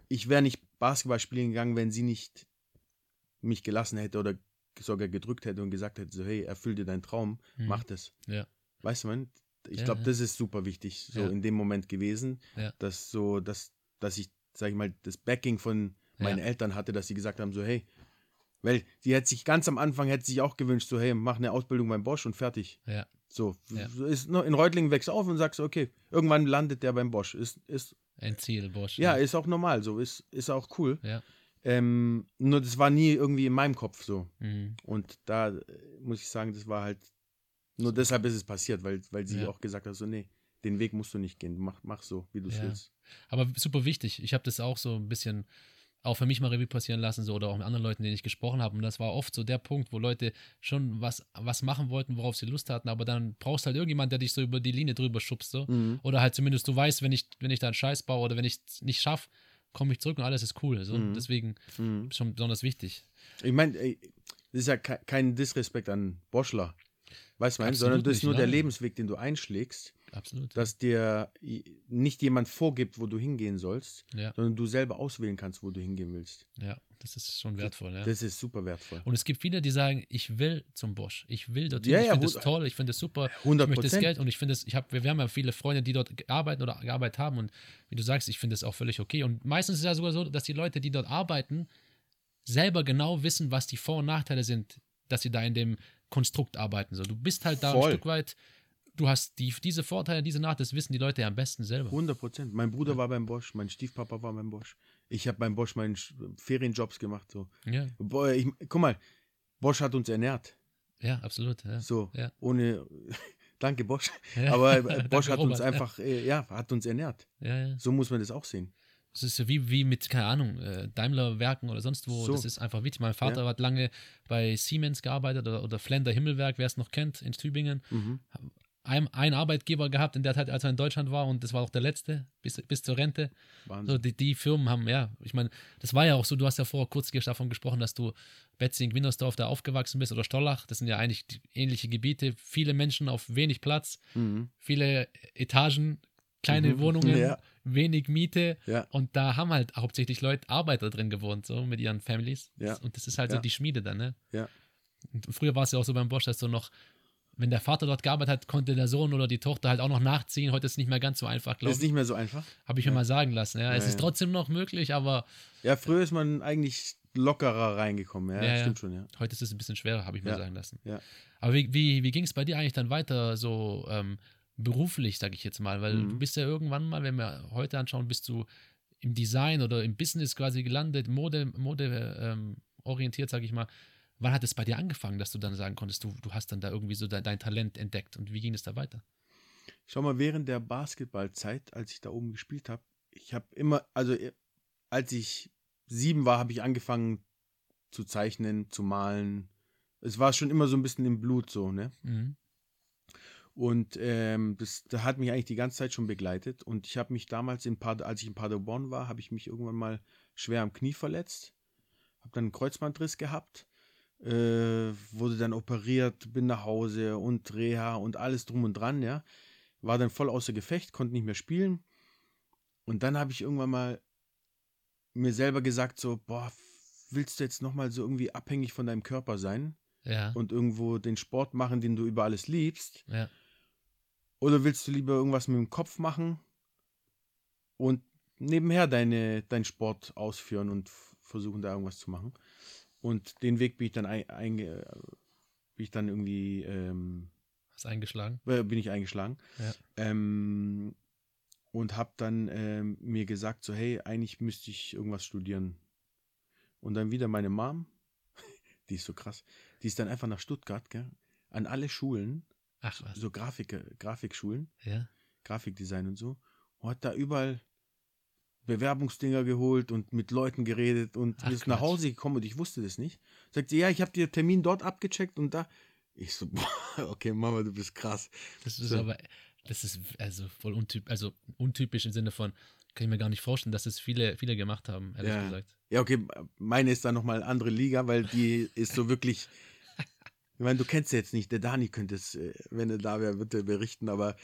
ich wäre nicht Basketball spielen gegangen, wenn sie nicht mich gelassen hätte oder sogar gedrückt hätte und gesagt hätte, so, hey, erfüll dir deinen Traum, Mhm. mach das. Ja. Weißt du, man? Ich Ja, glaube, ja. das ist super wichtig, so in dem Moment gewesen, dass so, dass, dass ich, sag ich mal, das Backing von meinen. Eltern hatte, dass sie gesagt haben, so, hey, weil die hätte sich ganz am Anfang hätte sich auch gewünscht, so, hey, mach eine Ausbildung beim Bosch und fertig. Ja, So, Ja. ist in Reutlingen wächst auf und sagst, okay, irgendwann landet der beim Bosch. Ist, ist, ein Ziel, Bosch. ja, ist auch normal, so, ist, ist auch cool. Ja. Ähm, nur das war nie irgendwie in meinem Kopf so. Mhm. Und da äh, muss ich sagen, das war halt, nur deshalb ist es passiert, weil, weil sie Ja. auch gesagt hat, so, nee, den Weg musst du nicht gehen, mach, mach so, wie du es Ja. willst. Aber super wichtig. Ich habe das auch so ein bisschen auch für mich mal Revue passieren lassen, so oder auch mit anderen Leuten, denen ich gesprochen habe. Und das war oft so der Punkt, wo Leute schon was, was machen wollten, worauf sie Lust hatten, aber dann brauchst halt irgendjemand, der dich so über die Linie drüber schubst. So. Mhm. Oder halt zumindest du weißt, wenn ich, wenn ich da einen Scheiß baue oder wenn ich es nicht schaffe, komme ich zurück und alles ist cool. So. Mhm. Deswegen Mhm. schon besonders wichtig. Ich meine, das ist ja ke kein Disrespekt an Boschler, weißt du, sondern das ist nur der nein. Lebensweg, den du einschlägst, Absolut. dass dir nicht jemand vorgibt, wo du hingehen sollst, ja, sondern du selber auswählen kannst, wo du hingehen willst. ja, das ist schon wertvoll. Ja. Das ist super wertvoll. Und es gibt viele, die sagen, ich will zum Bosch, ich will dorthin, Ja, ich ja, finde es toll, ich finde es super, 100 ich möchte das. Geld und ich finde es, ich habe, wir, wir haben ja viele Freunde, die dort arbeiten oder gearbeitet haben und wie du sagst, ich finde es auch völlig okay. Und meistens ist es ja sogar so, dass die Leute, die dort arbeiten, selber genau wissen, was die Vor- und Nachteile sind, dass sie da in dem Konstrukt arbeiten. So, du bist halt da Voll. ein Stück weit, du hast die, diese Vorteile, diese Nachteile, das wissen die Leute ja am besten selber. 100 Prozent. Mein Bruder war beim Bosch, mein Stiefpapa war beim Bosch. Ich habe beim Bosch meinen Ferienjobs gemacht. So. Ja, Boah, ich, guck mal, Bosch hat uns ernährt. ja, absolut. Ja. So, Ja. ohne. [laughs] Danke, Bosch. Ja. Aber äh, [laughs] Bosch hat uns einfach, äh, ja, hat uns ernährt. Ja, ja. So muss man das auch sehen. Das ist ja wie, wie mit, keine Ahnung, äh, Daimler-Werken oder sonst wo. So. Das ist einfach wichtig. Mein Vater hat lange bei Siemens gearbeitet oder, oder Flender Himmelwerk, wer es noch kennt, in Tübingen. Mhm. Ein, einen Arbeitgeber gehabt in der Zeit, als er in Deutschland war und das war auch der letzte bis, bis zur Rente. Wahnsinn. So, die, die Firmen haben, ja, ich meine, das war ja auch so, du hast ja vorher kurz davon gesprochen, dass du Betzing, Wintersdorf da aufgewachsen bist oder Stollach, das sind ja eigentlich ähnliche Gebiete, viele Menschen auf wenig Platz, Mhm. viele Etagen, kleine Mhm. Wohnungen, Ja. wenig Miete Ja. und da haben halt hauptsächlich Leute, Arbeiter drin gewohnt, so mit ihren Families. Ja. Und das ist halt so die Schmiede dann, ne? Ja. Und früher war es ja auch so beim Bosch, dass so noch, wenn der Vater dort gearbeitet hat, konnte der Sohn oder die Tochter halt auch noch nachziehen. Heute ist es nicht mehr ganz so einfach, glaube ist ich. nicht mehr so einfach. Habe ich mir Ja. mal sagen lassen. Ja. es Ja, ist ja. trotzdem noch möglich, aber Ja, früher ist man eigentlich lockerer reingekommen. Ja, Ja, stimmt schon, ja. heute ist es ein bisschen schwerer, habe ich mir sagen lassen. Ja. Aber wie, wie, wie ging es bei dir eigentlich dann weiter so ähm, beruflich, sage ich jetzt mal? Weil Mhm. du bist ja irgendwann mal, wenn wir heute anschauen, bist du im Design oder im Business quasi gelandet, Mode, Mode ähm, orientiert, sage ich mal. Wann hat es bei dir angefangen, dass du dann sagen konntest, du, du hast dann da irgendwie so dein, dein Talent entdeckt und wie ging es da weiter? Schau mal, während der Basketballzeit, als ich da oben gespielt habe, ich habe immer, also äh, als ich sieben war, habe ich angefangen zu zeichnen, zu malen. Es war schon immer so ein bisschen im Blut so, ne? Mhm. Und ähm, das, das hat mich eigentlich die ganze Zeit schon begleitet. Und ich habe mich damals, in Pad als ich in Paderborn war, habe ich mich irgendwann mal schwer am Knie verletzt. Habe dann einen Kreuzbandriss gehabt. Äh, wurde dann operiert, bin nach Hause und Reha und alles drum und dran, ja. War dann voll außer Gefecht, konnte nicht mehr spielen. Und dann habe ich irgendwann mal mir selber gesagt, so, boah, willst du jetzt nochmal so irgendwie abhängig von deinem Körper sein Ja. und irgendwo den Sport machen, den du über alles liebst? ja. Oder willst du lieber irgendwas mit dem Kopf machen und nebenher deine, deinen Sport ausführen und versuchen, da irgendwas zu machen? Und den Weg bin ich dann ein, einge, bin ich dann irgendwie ähm, Hast eingeschlagen? äh, bin ich eingeschlagen Ja. ähm, und habe dann ähm, mir gesagt so hey eigentlich müsste ich irgendwas studieren und dann wieder meine Mom [laughs] die ist so krass die ist dann einfach nach Stuttgart gell, an alle Schulen Ach was. so Grafik Grafikschulen Ja. Grafikdesign und so und hat da überall Bewerbungsdinger geholt und mit Leuten geredet und Ach, ist nach. Hause gekommen und ich wusste das nicht. Sagt sie, ja, ich habe dir Termin dort abgecheckt und da. Ich so, [laughs] boah, okay, Mama, du bist krass. Das ist So. aber, das ist also voll untyp, also untypisch im Sinne von, kann ich mir gar nicht vorstellen, dass es viele, viele gemacht haben, ehrlich Ja. gesagt. Ja, okay, meine ist dann nochmal eine andere Liga, weil die [laughs] ist so wirklich. Ich meine, du kennst sie jetzt nicht. Der Dani könnte es, äh, wenn er da wäre, wird er berichten, aber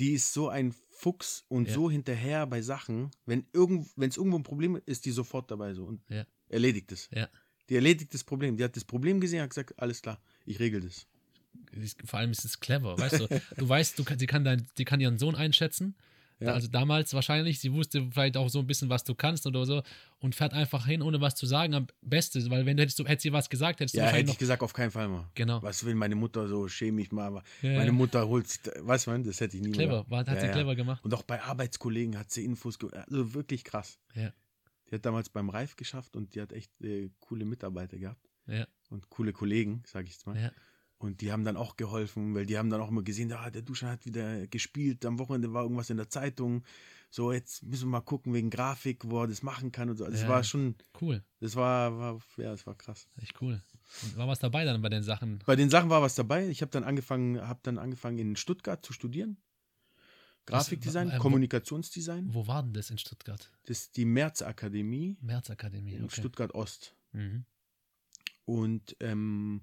die ist so ein Fuchs und Ja. so hinterher bei Sachen. Wenn irgend, es irgendwo ein Problem ist, ist die sofort dabei so und Ja. erledigt es. Ja. Die erledigt das Problem. Die hat das Problem gesehen, hat gesagt, alles klar, ich regel das. vor allem ist es clever, weißt du? Du weißt, du sie, kann dein, sie kann ihren Sohn einschätzen. Ja. Also damals wahrscheinlich, sie wusste vielleicht auch so ein bisschen, was du kannst oder so und fährt einfach hin, ohne was zu sagen. Am besten, weil wenn du hättest, du hättest sie was gesagt, hättest du Ja, hätte wahrscheinlich ich gesagt, auf keinen Fall mal. Genau. Was will meine Mutter so, schäme mich mal. aber Ja, meine. Mutter holt sich, weißt du, das hätte ich nie noch clever, war, hat sie clever gemacht. Und auch bei Arbeitskollegen hat sie Infos, also wirklich krass. Ja, Die hat damals beim Reif geschafft und die hat echt äh, coole Mitarbeiter gehabt ja, und coole Kollegen, sage ich jetzt mal. ja. Und die haben dann auch geholfen, weil die haben dann auch immer gesehen, ah, der Duschan hat wieder gespielt, am Wochenende war irgendwas in der Zeitung. So, jetzt müssen wir mal gucken wegen Grafik, wo er das machen kann und so. Also Das Ja. war schon, Cool, das war, war, ja, das war krass. echt cool. Und war was dabei dann bei den Sachen? Bei den Sachen war was dabei. Ich habe dann angefangen, habe dann angefangen in Stuttgart zu studieren. Grafikdesign, wa- wa- wo- Kommunikationsdesign. Wo war denn das in Stuttgart? Das ist die Märzakademie Märzakademie, in okay. Stuttgart Ost. Mhm. Und ähm,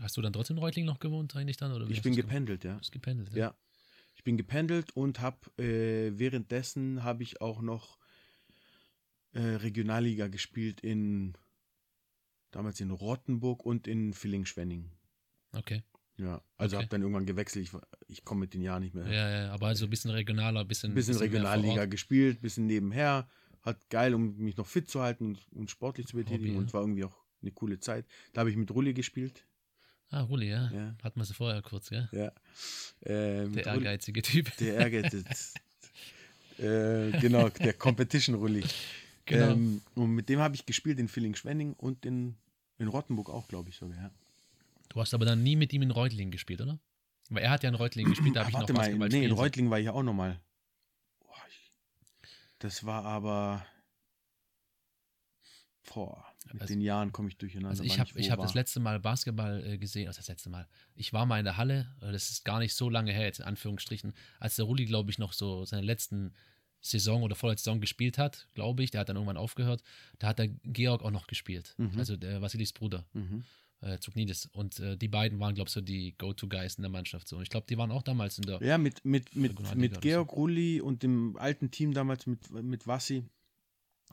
Hast du dann trotzdem in Reutling noch gewohnt eigentlich dann? Oder ich bin gependelt, ja. Bist gependelt, Ja. Ich bin gependelt und habe äh, währenddessen habe ich auch noch äh, Regionalliga gespielt in damals in Rottenburg und in Villingen-Schwenning. Okay. Ja, also Okay. habe dann irgendwann gewechselt. Ich, ich komme mit den Jahren nicht mehr. Ja, ja, aber also ein bisschen regionaler, ein bisschen. Ein bisschen vor Regionalliga gespielt, ein bisschen nebenher. Hat geil, um mich noch fit zu halten und, und sportlich zu betätigen. Hobby, und ja. war irgendwie auch eine coole Zeit. Da habe ich mit Rulli gespielt. Ah, Rulli, ja. Ja. Hatten wir sie vorher kurz, gell? Ja. Äh, mit Der ehrgeizige Typ. Der Ehrgeiz. ist- [laughs] äh, genau, der Competition Rulli. Genau. Ähm, und mit dem habe ich gespielt in Villingen-Schwenning und in, in Rottenburg auch, glaube ich sogar. Ja. Du hast aber dann nie mit ihm in Reutlingen gespielt, oder? Weil er hat ja in Reutlingen [clears throat] gespielt, da Ah, habe ich noch warte mal, Basketball nee, in. Reutlingen war ich ja auch nochmal. Das war aber. Boah. Mit Also- den Jahren komme ich durcheinander. Also ich habe hab das letzte Mal Basketball äh, gesehen, also das letzte Mal. Ich war mal in der Halle, äh, das ist gar nicht so lange her, jetzt in Anführungsstrichen, als der Rulli, glaube ich, noch so seine letzten Saison oder vorletzte Saison gespielt hat, glaube ich. Der hat dann irgendwann aufgehört. Da hat der Georg auch noch gespielt. Mhm. Also der Vasilis Bruder, Mhm. äh, Zugnidis. Und äh, die beiden waren, glaube ich, so die Go-To-Guys in der Mannschaft. So. Und ich glaube, die waren auch damals in der. Ja, mit, mit, mit, mit Georg Rulli und dem alten Team damals mit, mit Wassi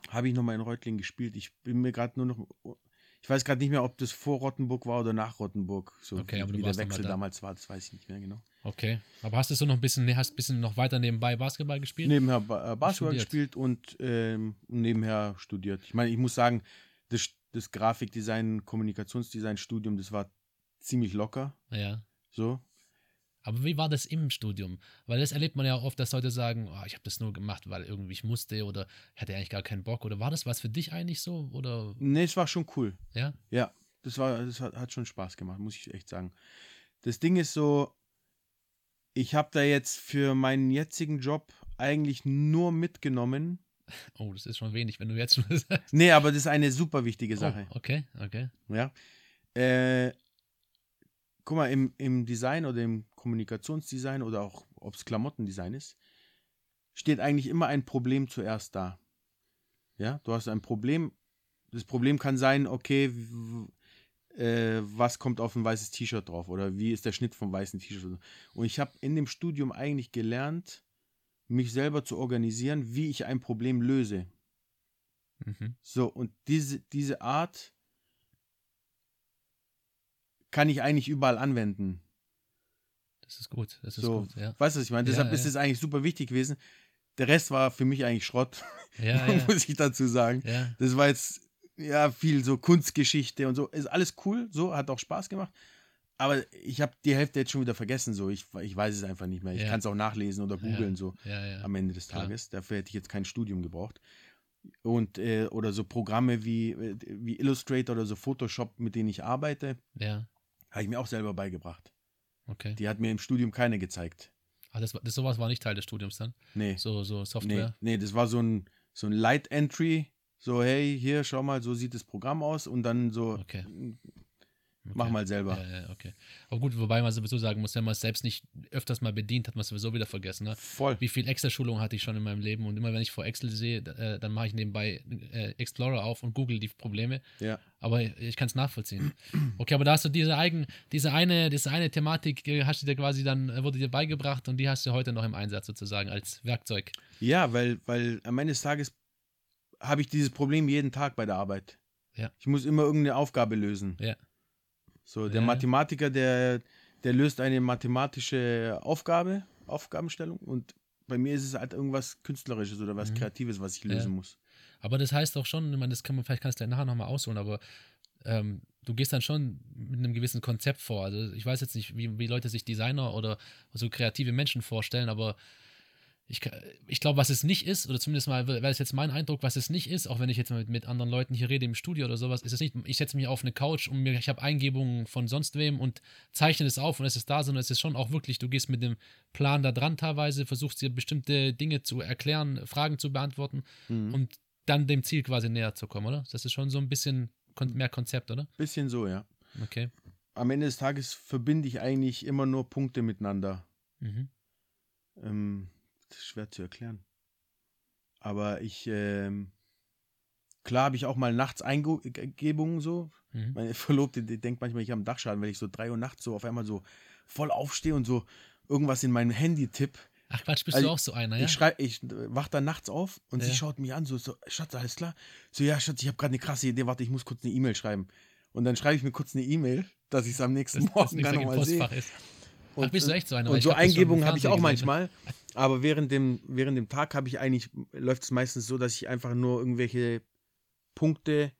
habe ich nochmal in Reutlingen gespielt. Ich bin mir gerade nur noch. Ich weiß gerade nicht mehr, ob das vor Rottenburg war oder nach Rottenburg. So Okay, wie, aber wie der Wechsel da. damals war, das weiß ich nicht mehr genau. Okay. Aber hast du so noch ein bisschen, hast ein bisschen noch weiter nebenbei Basketball gespielt? Nebenher ba äh, Basketball Studiert. gespielt und ähm, nebenher studiert. Ich meine, ich muss sagen, das, das Grafikdesign, Kommunikationsdesign-Studium, das war ziemlich locker. Ja. So. Aber wie war das im Studium? Weil das erlebt man ja oft, dass Leute sagen, oh, ich habe das nur gemacht, weil irgendwie ich musste oder ich hatte eigentlich gar keinen Bock. Oder war das was für dich eigentlich so? Oder Nee, es war schon cool. ja? Ja, das war, das hat, hat schon Spaß gemacht, muss ich echt sagen. Das Ding ist so, ich habe da jetzt für meinen jetzigen Job eigentlich nur mitgenommen. [laughs] Oh, das ist schon wenig, wenn du jetzt schon [laughs] sagst. Nee, aber das ist eine super wichtige Sache. Oh, okay, okay. Ja. Äh, guck mal, im, im Design oder im Kommunikationsdesign oder auch ob es Klamottendesign ist, steht eigentlich immer ein Problem zuerst da. Ja, du hast ein Problem. Das Problem kann sein, okay, äh, was kommt auf ein weißes T-Shirt drauf oder wie ist der Schnitt vom weißen T-Shirt. Und ich habe in dem Studium eigentlich gelernt, mich selber zu organisieren, wie ich ein Problem löse. Mhm. So, und diese, diese Art kann ich eigentlich überall anwenden. Das ist gut, das ist So, gut, ja. weißt du, was ich meine? Deshalb ja. ist es eigentlich super wichtig gewesen. Der Rest war für mich eigentlich Schrott, Ja, [laughs] muss ich dazu sagen. Das war jetzt ja viel so Kunstgeschichte und so. Ist alles cool, so, hat auch Spaß gemacht. Aber ich habe die Hälfte jetzt schon wieder vergessen, so. Ich, ich weiß es einfach nicht mehr. Ich kann es auch nachlesen oder googeln, so am Ende des. Tages. Dafür hätte ich jetzt kein Studium gebraucht. Und, äh, oder so Programme wie, äh, wie Illustrator oder so Photoshop, mit denen ich arbeite, Ja, habe ich mir auch selber beigebracht. okay. Die hat mir im Studium keine gezeigt. Ah, das, war- das sowas war nicht Teil des Studiums dann. Nee. So, so Nee, Software. nee, das war so ein, so ein Light Entry. So, hey, hier, schau mal, so sieht das Programm aus. Und dann so, Okay. Mach Okay. mal selber. Ja, ja, okay. Aber gut, wobei man sowieso sagen muss, wenn man es selbst nicht öfters mal bedient, hat man es sowieso wieder vergessen. Ne? Voll. Wie viel Excel-Schulung hatte ich schon in meinem Leben und immer wenn ich vor Excel sehe, äh, dann mache ich nebenbei äh, Explorer auf und google die Probleme. Ja. Aber ich kann es nachvollziehen. Okay, aber da hast du diese eigen, diese eine, diese eine Thematik, äh, hast du dir quasi dann, wurde dir beigebracht und die hast du heute noch im Einsatz sozusagen als Werkzeug. Ja, weil, weil am Ende des Tages habe ich dieses Problem jeden Tag bei der Arbeit. Ja. Ich muss immer irgendeine Aufgabe lösen. Ja. So, der. Mathematiker, der, der löst eine mathematische Aufgabe, Aufgabenstellung und bei mir ist es halt irgendwas Künstlerisches oder was Mhm. Kreatives, was ich lösen muss. Aber das heißt doch schon, ich meine, das kann man, vielleicht kannst du nachher nochmal ausholen, aber ähm, du gehst dann schon mit einem gewissen Konzept vor. Also ich weiß jetzt nicht, wie, wie Leute sich Designer oder so kreative Menschen vorstellen, aber ich, ich glaube, was es nicht ist, oder zumindest mal wäre es jetzt mein Eindruck, was es nicht ist, auch wenn ich jetzt mit, mit anderen Leuten hier rede im Studio oder sowas, ist es nicht, ich setze mich auf eine Couch und mir, ich habe Eingebungen von sonst wem und zeichne es auf und es ist da, sondern es ist schon auch wirklich, du gehst mit dem Plan da dran teilweise, versuchst dir bestimmte Dinge zu erklären, Fragen zu beantworten Mhm. und dann dem Ziel quasi näher zu kommen, oder? Das ist schon so ein bisschen mehr Konzept, oder? Bisschen so, ja. Okay. Am Ende des Tages verbinde ich eigentlich immer nur Punkte miteinander. Mhm. Ähm, das ist schwer zu erklären. Aber ich, ähm, klar habe ich auch mal nachts Eingebungen so. Mhm. Meine Verlobte die denkt manchmal, ich habe einen Dachschaden, weil ich so drei Uhr nachts so auf einmal so voll aufstehe und so irgendwas in meinem Handy tipp. Ach Quatsch, bist Also du auch so einer, ja? Ich schrei, ich wach dann nachts auf und Ja. sie schaut mich an, so, so, Schatz, alles klar? So, ja, Schatz, ich habe gerade eine krasse Idee, warte, ich muss kurz eine E-Mail schreiben. Und dann schreibe ich mir kurz eine E-Mail, dass ich es am nächsten das Morgen nicht dann nochmal sehe. Ist. Und, Ach, bist du echt so einer? Und so Eingebungen habe ich auch manchmal. Aber während dem, während dem Tag habe ich eigentlich, läuft es meistens so, dass ich einfach nur irgendwelche Punkte,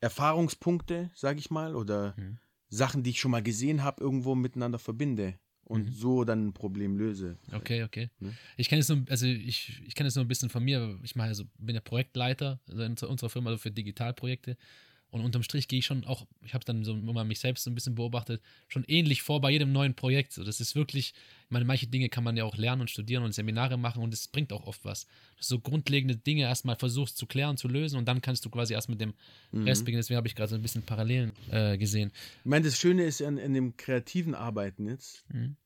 Erfahrungspunkte, sage ich mal, oder Mhm. Sachen, die ich schon mal gesehen habe, irgendwo miteinander verbinde und Mhm. so dann ein Problem löse. Okay, okay. Ne? Ich kenne es nur, also ich, ich kenne es nur ein bisschen von mir. Ich mache also, bin ja Projektleiter also in unserer Firma also für Digitalprojekte. Und unterm Strich gehe ich schon auch, ich habe dann so mal mich selbst so ein bisschen beobachtet, schon ähnlich vor bei jedem neuen Projekt. So, das ist wirklich, ich meine, manche Dinge kann man ja auch lernen und studieren und Seminare machen und es bringt auch oft was. Dass du so grundlegende Dinge erstmal versuchst zu klären, zu lösen und dann kannst du quasi erst mit dem Mhm. Rest beginnen. Deswegen habe ich gerade so ein bisschen Parallelen äh, gesehen. Ich meine, das Schöne ist an, an dem kreativen Arbeiten jetzt, Mhm.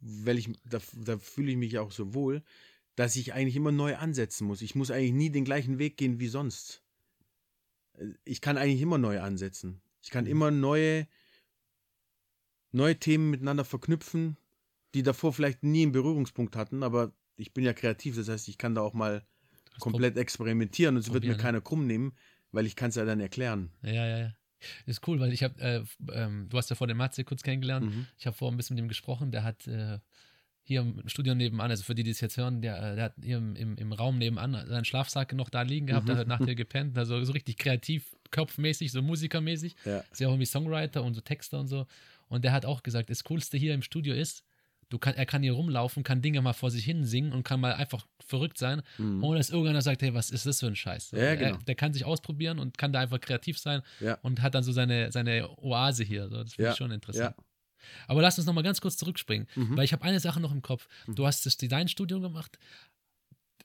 weil ich, da, da fühle ich mich auch so wohl, dass ich eigentlich immer neu ansetzen muss. Ich muss eigentlich nie den gleichen Weg gehen wie sonst. Ich kann eigentlich immer neu ansetzen. Ich kann Mhm. immer neue, neue Themen miteinander verknüpfen, die davor vielleicht nie einen Berührungspunkt hatten, aber ich bin ja kreativ, das heißt, ich kann da auch mal Das komplett experimentieren und es wird mir ne? keiner krumm nehmen, weil ich kann es ja dann erklären. Ja, ja, ja. Ist cool, weil ich habe, äh, ähm, du hast ja vor dem Matze kurz kennengelernt. Mhm. Ich habe vorhin ein bisschen mit ihm gesprochen. Der hat äh, hier im Studio nebenan, also für die, die es jetzt hören, der, äh, der hat hier im, im, im Raum nebenan seinen Schlafsack noch da liegen gehabt, Mhm. der hat nach dir gepennt. Also so richtig kreativ, kopfmäßig, so musikermäßig. Ja. Ist ja auch irgendwie Songwriter und so Texter und so. Und der hat auch gesagt, das Coolste hier im Studio ist, du kann, er kann hier rumlaufen, kann Dinge mal vor sich hin singen und kann mal einfach verrückt sein, Mhm. ohne dass irgendeiner sagt, hey, was ist das für ein Scheiß? Ja, genau. er, der kann sich ausprobieren und kann da einfach kreativ sein Ja. und hat dann so seine, seine Oase hier. So, das finde Ja, ich schon interessant. ja. Aber lass uns noch mal ganz kurz zurückspringen, Mhm. weil ich habe eine Sache noch im Kopf. Du hast das Designstudium gemacht.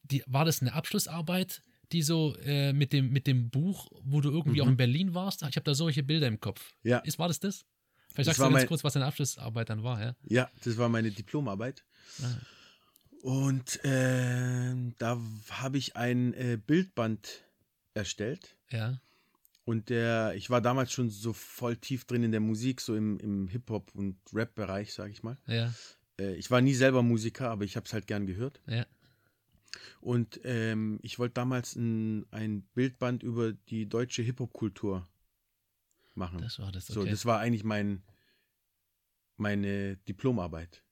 Die, war das eine Abschlussarbeit, die so äh, mit, dem, mit dem Buch, wo du irgendwie Mhm. auch in Berlin warst? Ich habe da solche Bilder im Kopf. Ja. Ist, war das das? Vielleicht Das sagst du ganz mein- kurz, was deine Abschlussarbeit dann war, ja? Ja, das war meine Diplomarbeit. Ah. Und ähm, da habe ich ein äh, Bildband erstellt. Ja, Und der, ich war damals schon so voll tief drin in der Musik, so im, im Hip-Hop- und Rap-Bereich, sage ich mal. ja, Äh, ich war nie selber Musiker, aber ich habe es halt gern gehört. ja. Und ähm, ich wollte damals ein, ein Bildband über die deutsche Hip-Hop-Kultur machen. Das war das, So, okay. das war eigentlich mein, meine Diplomarbeit.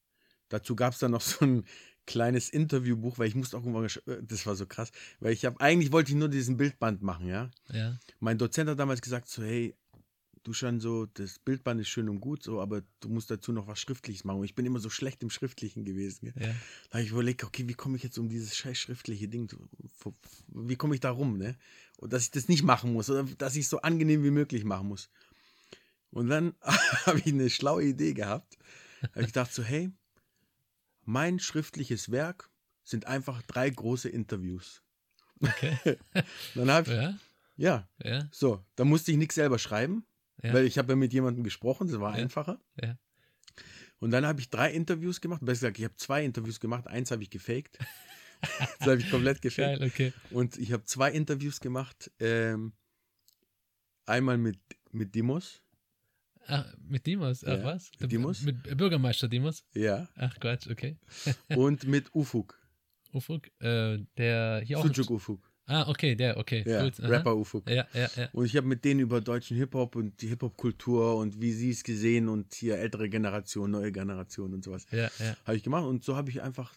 Dazu gab es dann noch so ein kleines Interviewbuch, weil ich musste auch irgendwann, äh, das war so krass, weil ich habe, eigentlich wollte ich nur diesen Bildband machen, ja. ja, Mein Dozent hat damals gesagt so, hey, du schon so, das Bildband ist schön und gut, so, aber du musst dazu noch was Schriftliches machen. Und ich bin immer so schlecht im Schriftlichen gewesen. Ja. Da habe ich überlegt, okay, wie komme ich jetzt um dieses scheiß schriftliche Ding, wie komme ich da rum, ne? Und dass ich das nicht machen muss, oder dass ich es so angenehm wie möglich machen muss. Und dann [laughs] habe ich eine schlaue Idee gehabt. Habe ich gedacht so, hey, mein schriftliches Werk sind einfach drei große Interviews. Okay. [laughs] Dann habe ich, ja, ja, ja, so, da musste ich nichts selber schreiben, ja. weil ich habe ja mit jemandem gesprochen, das war Ja. einfacher. Ja. Und dann habe ich drei Interviews gemacht, besser gesagt, ich habe zwei Interviews gemacht, eins habe ich gefaked. [laughs] das habe ich komplett gefaked. Geil, okay. Und ich habe zwei Interviews gemacht. Ähm, einmal mit, mit Dimos. Ach, mit Dimos, ach Ja, was? mit Dimos? Mit Bürgermeister Dimos? Ja. Ach Quatsch, okay. [laughs] Und mit Ufuk. Ufuk, äh, der hier auch. Sujuk Ufuk. Ah, okay, der, okay. Ja, gut. Rapper Ufuk. Ja, ja, ja. Und ich habe mit denen über deutschen Hip-Hop und die Hip-Hop-Kultur und wie sie es gesehen und hier ältere Generation, neue Generation und sowas Ja, ja. habe ich gemacht. Und so habe ich einfach.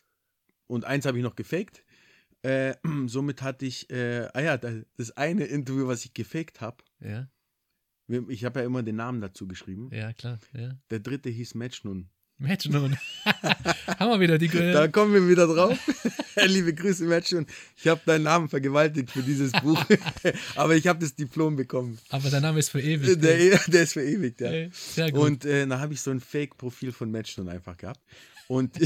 Und eins habe ich noch gefaked. Äh, [clears throat] somit hatte ich, äh, ah ja, das, das eine Interview, was ich gefaked habe, Ja, ich habe ja immer den Namen dazu geschrieben. ja, klar. Ja. Der dritte hieß Matchnun. Match nun. [laughs] Haben wir wieder die. Da kommen wir wieder drauf. [laughs] Liebe Grüße, Matchnun. Ich habe deinen Namen vergewaltigt für dieses Buch. [laughs] Aber ich habe das Diplom bekommen. Aber der Name ist für ewig. Der, der ist verewigt, ja. Ey, Sehr gut. Und äh, da habe ich so ein Fake-Profil von Matchnun einfach gehabt. Und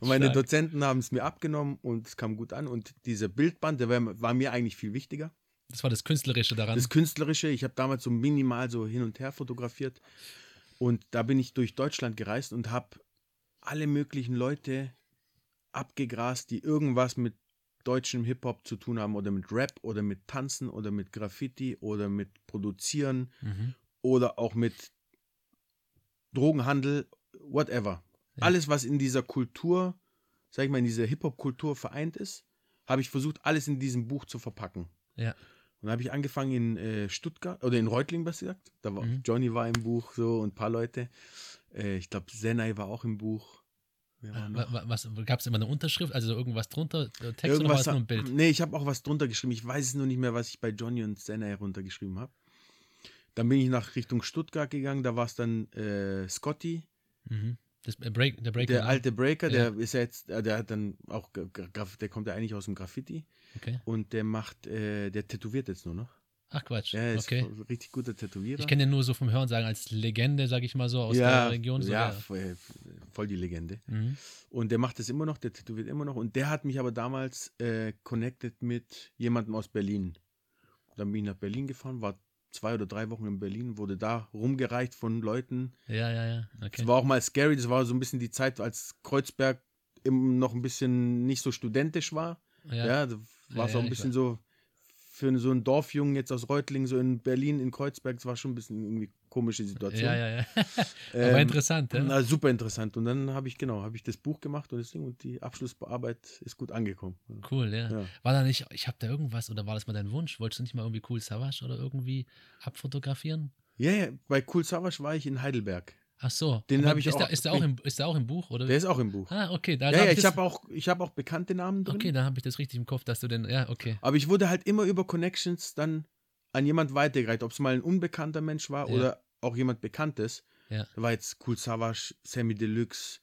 meine. Dozenten haben es mir abgenommen und es kam gut an. Und dieser Bildband, der war, war mir eigentlich viel wichtiger. Das war das Künstlerische daran. Das Künstlerische, ich habe damals so minimal so hin und her fotografiert. Und da bin ich durch Deutschland gereist und habe alle möglichen Leute abgegrast, die irgendwas mit deutschem Hip-Hop zu tun haben oder mit Rap oder mit Tanzen oder mit Graffiti oder mit Produzieren mhm. oder auch mit Drogenhandel, whatever. Ja. Alles, was in dieser Kultur, sag ich mal, in dieser Hip-Hop-Kultur vereint ist, habe ich versucht, alles in diesem Buch zu verpacken. Ja. Und dann habe ich angefangen in äh, Stuttgart, oder in Reutling, besser gesagt. Da war, Mhm. Johnny war im Buch so und ein paar Leute. Äh, ich glaube, Senai war auch im Buch. Was, Gab es immer eine Unterschrift, also irgendwas drunter, äh, Text oder war Irgendwas, es nur ein Bild? Nee, ich habe auch was drunter geschrieben. Ich weiß es nur nicht mehr, was ich bei Johnny und Senai runtergeschrieben habe. Dann bin ich nach Richtung Stuttgart gegangen. Da war es dann äh, Scotty, Mhm. Das, äh, Break, der Breaker. der ne? alte Breaker. Ja. Der ist ja jetzt, äh, der hat dann auch, der kommt ja eigentlich aus dem Graffiti Okay. und der macht, äh, der tätowiert jetzt nur noch. Ach Quatsch. Ja, ist okay. ein richtig guter Tätowierer. Ich kenne den nur so vom Hören sagen als Legende, sag ich mal so, aus ja, der Region. So, ja, voll, voll die Legende. Mhm. Und der macht das immer noch, der tätowiert immer noch. Und der hat mich aber damals äh, connected mit jemandem aus Berlin. Dann bin ich nach Berlin gefahren, war zwei oder drei Wochen in Berlin, wurde da rumgereicht von Leuten. Ja, ja, ja. Okay. Es war auch mal scary, das war so ein bisschen die Zeit, als Kreuzberg noch ein bisschen nicht so studentisch war. ja. Ja, da war Ja, es ja, auch ein bisschen so für so einen Dorfjungen jetzt aus Reutlingen, so in Berlin, in Kreuzberg, das war schon ein bisschen irgendwie komische Situation. ja, ja, ja. [laughs] Aber Ähm, interessant, ja. Na, super interessant. Und dann habe ich, genau, habe ich das Buch gemacht und das Ding und die Abschlussarbeit ist gut angekommen. Cool, ja. Ja. War da nicht, ich habe da irgendwas, oder war das mal dein Wunsch? Wolltest du nicht mal irgendwie cool Savage oder irgendwie abfotografieren? Ja, ja, bei Cool Savage war ich in Heidelberg. Ach so. Den Aber hab ich ist auch- Der, ist, der auch im, ist der auch im Buch, oder? Der ist auch im Buch. ah, okay. Da ja, ja, ich habe auch, ich hab auch bekannte Namen drin. Okay, dann habe ich das richtig im Kopf, dass du den, ja, okay. Aber ich wurde halt immer über Connections dann an jemand weitergereicht, ob es mal ein unbekannter Mensch war Ja. oder auch jemand Bekanntes. Ja. Da war jetzt Cool Savage, Sammy Deluxe.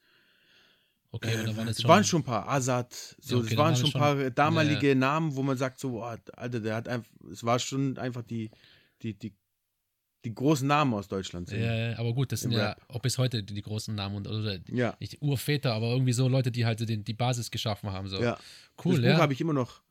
Okay, äh, oder war das schon. waren schon ein paar, Azad, so, Ja, okay, das waren war schon ein paar damalige Ja, Namen, wo man sagt so, boah, Alter, der hat einfach, es war schon einfach die, die, die, die großen Namen aus Deutschland. sind. Ja, aber gut, das sind ja Rap. auch bis heute die, die großen Namen und oder die, Ja. nicht Urväter, aber irgendwie so Leute, die halt so den, die Basis geschaffen haben. So. ja. Cool, das ja. Buch habe ich immer noch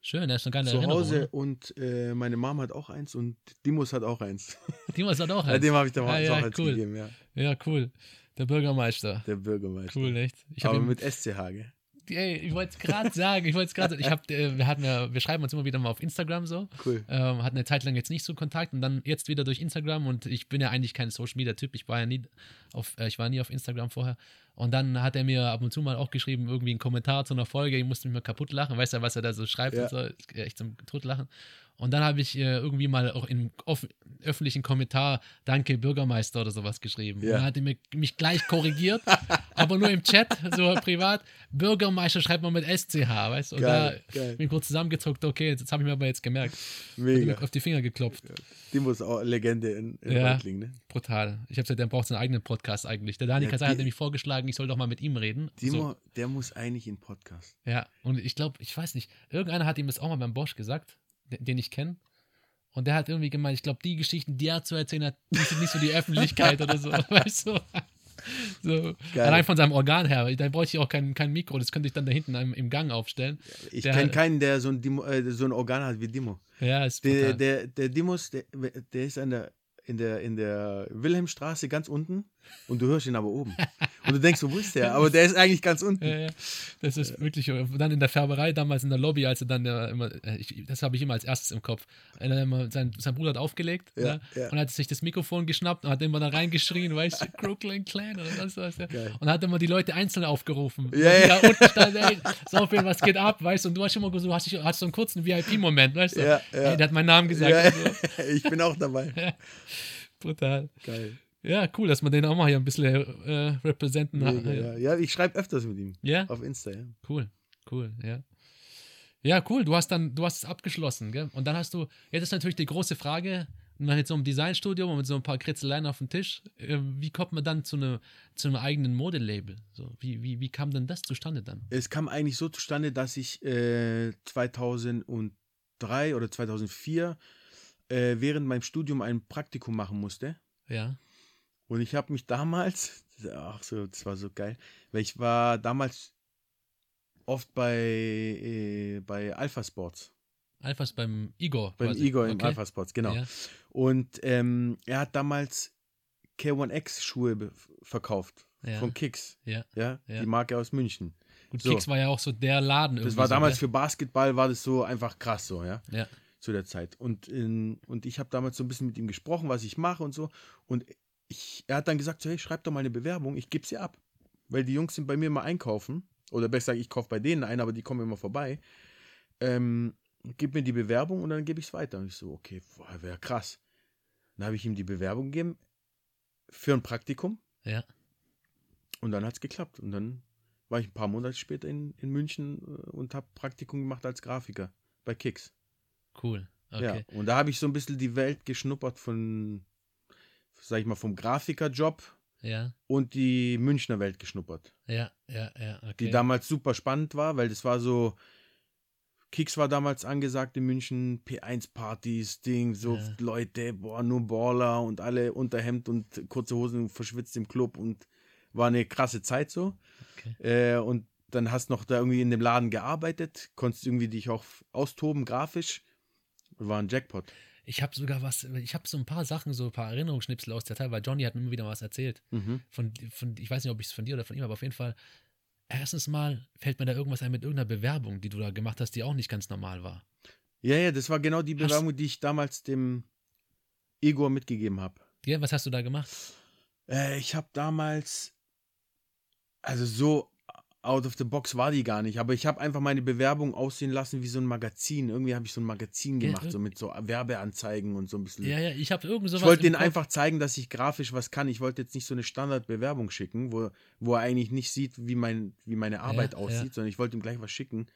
Schön, das ist eine geile zu Erinnerung. Hause und äh, meine Mom hat auch eins und Dimos hat auch eins. [laughs] Dimas hat auch Ja, eins. dem habe ich damals Ah, ja, auch eins cool. gegeben, ja. Ja, cool. Der Bürgermeister. Der Bürgermeister. Cool, echt. Ich Aber mit SCH, gell? Ey, ich wollte es gerade sagen, ich wollte es gerade, ich habe, äh, wir hatten ja, wir schreiben uns immer wieder mal auf Instagram so, Cool. ähm, hatten eine Zeit lang jetzt nicht so Kontakt und dann jetzt wieder durch Instagram und ich bin ja eigentlich kein Social Media Typ, ich war ja nie auf, äh, ich war nie auf Instagram vorher. Und dann hat er mir ab und zu mal auch geschrieben, irgendwie einen Kommentar zu einer Folge, ich musste mich mal kaputt lachen, weißt du, was er da so schreibt Ja. und so, echt zum Totlachen. Und dann habe ich äh, irgendwie mal auch im öffentlichen Kommentar Danke Bürgermeister oder sowas geschrieben. Ja. Und dann hat er mir, mich gleich korrigiert, [laughs] aber nur im Chat, so privat. Bürgermeister schreibt man mit SCH, weißt du? Und Geil, da geil. bin ich kurz zusammengezuckt, okay, jetzt, habe ich mir aber jetzt gemerkt. Mega. auf die Finger geklopft. Dimos auch Legende in, in Ja. Reutlingen, ne? Brutal. Ich habe gesagt, der braucht seinen eigenen Podcast eigentlich. Der Dani Ja, Kasai hat die- nämlich vorgeschlagen, ich soll doch mal mit ihm reden. Dimo, So, der muss eigentlich in Podcast. ja, und ich glaube, ich weiß nicht, irgendeiner hat ihm das auch mal beim Bosch gesagt, den, ich kenne. Und der hat irgendwie gemeint, ich glaube, die Geschichten, die er zu erzählen hat, die sind nicht so die Öffentlichkeit oder so, [laughs] weißt du? So, allein von seinem Organ her, da bräuchte ich auch kein, kein Mikro, das könnte ich dann da hinten im, im Gang aufstellen. Ich kenne keinen, der so ein, Dimo, äh, so ein Organ hat wie Dimo. Ja, ist Der, der, der Dimos, der, der ist an der, in, der, in der Wilhelmstraße ganz unten und du hörst ihn aber oben. [laughs] Und du denkst wo ist der? Aber der ist eigentlich ganz unten. Ja, ja. Das ist wirklich, äh, dann in der Färberei, damals in der Lobby, als er dann immer, äh, ich, das habe ich immer als erstes im Kopf. Er immer, sein, sein Bruder hat aufgelegt Ja, ne? ja. und hat sich das Mikrofon geschnappt und hat immer da reingeschrien, weißt du, [laughs] Crooklyn Clan oder was. Ja. Geil. Und hat immer die Leute einzeln aufgerufen. Ja, ja. da unten standen, ey, so viel, was geht ab, weißt du, und du hast immer so, hast, dich- hast so einen kurzen VIP-Moment, weißt du. Ja, ja. Ey, der hat meinen Namen gesagt. Ja, so. [laughs] ich bin auch dabei. Brutal. Geil. Ja, cool, dass man den auch mal hier ein bisschen äh, representen. Mega, ja. ja, ich schreibe öfters mit ihm. Ja? Auf Insta, ja. Cool, cool, ja. Ja, cool. Du hast dann, du hast es abgeschlossen, gell? Und dann hast du, jetzt ist natürlich die große Frage, jetzt so einem Designstudium und mit so ein paar Kritzeleien auf dem Tisch, äh, wie kommt man dann zu, ne, zu einem eigenen Modelabel? So, wie, wie, wie kam denn das zustande dann? Es kam eigentlich so zustande, dass ich äh, 2003 oder 2004 äh, während meinem Studium ein Praktikum machen musste. Ja, Und ich habe mich damals, [laughs] ach so, das war so geil, weil ich war damals oft bei, äh, bei Alpha Sports, Alphas beim Igor. beim quasi. Igor im Okay. Alpha Sports, genau. Ja. Und ähm, er hat damals K1X Schuhe verkauft Ja. von Kicks, Ja, ja, die Marke aus München. gut, So. Kicks war ja auch so der Laden irgendwie. Das war so, damals gell? für Basketball war das so einfach krass so, ja. Ja, zu der Zeit. Und, in, und ich habe damals so ein bisschen mit ihm gesprochen, was ich mache und so. Und ich, er hat dann gesagt, so, hey, schreib doch mal eine Bewerbung, ich gebe sie ab. Weil die Jungs sind bei mir mal einkaufen. Oder besser gesagt, ich kaufe bei denen ein, aber die kommen immer vorbei. Ähm, gib mir die Bewerbung und dann gebe ich es weiter. Und ich so, okay, wäre krass. Dann habe ich ihm die Bewerbung gegeben für ein Praktikum. ja. Und dann hat es geklappt. Und dann war ich ein paar Monate später in, in München äh, und habe Praktikum gemacht als Grafiker bei Kicks. Cool. Okay. Ja, und da habe ich so ein bisschen die Welt geschnuppert von, sag ich mal, vom Grafikerjob Ja, und die Münchner Welt geschnuppert. ja, ja, ja. Okay. Die damals super spannend war, weil das war so Kicks war damals angesagt in München, P1-Partys, Ding, so Ja. Leute, boah, nur Baller und alle Unterhemd und kurze Hosen verschwitzt im Club und war eine krasse Zeit so. Äh, und dann hast noch da irgendwie in dem Laden gearbeitet, konntest irgendwie dich auch austoben, grafisch. War ein Jackpot. Ich habe sogar was, ich habe so ein paar Sachen, so ein paar Erinnerungsschnipsel aus der Zeit, weil Johnny hat mir immer wieder was erzählt. Mhm. Von, von, ich weiß nicht, ob ich es von dir oder von ihm, aber auf jeden Fall, erstens mal fällt mir da irgendwas ein mit irgendeiner Bewerbung, die du da gemacht hast, die auch nicht ganz normal war. Ja, ja, das war genau die Hast- Bewerbung, die ich damals dem Igor mitgegeben habe. Ja, was hast du da gemacht? Äh, ich habe damals, also so out of the box war die gar nicht, aber ich habe einfach meine Bewerbung aussehen lassen wie so ein Magazin. Irgendwie habe ich so ein Magazin Ja, gemacht, irg- so mit so Werbeanzeigen und so ein bisschen. Ja, ja, ich habe irgend sowas. ich wollte denen Kopf. einfach zeigen, dass ich grafisch was kann. Ich wollte jetzt nicht so eine Standardbewerbung schicken, wo, wo er eigentlich nicht sieht, wie, mein, wie meine Arbeit ja. aussieht, sondern ich wollte ihm gleich was schicken,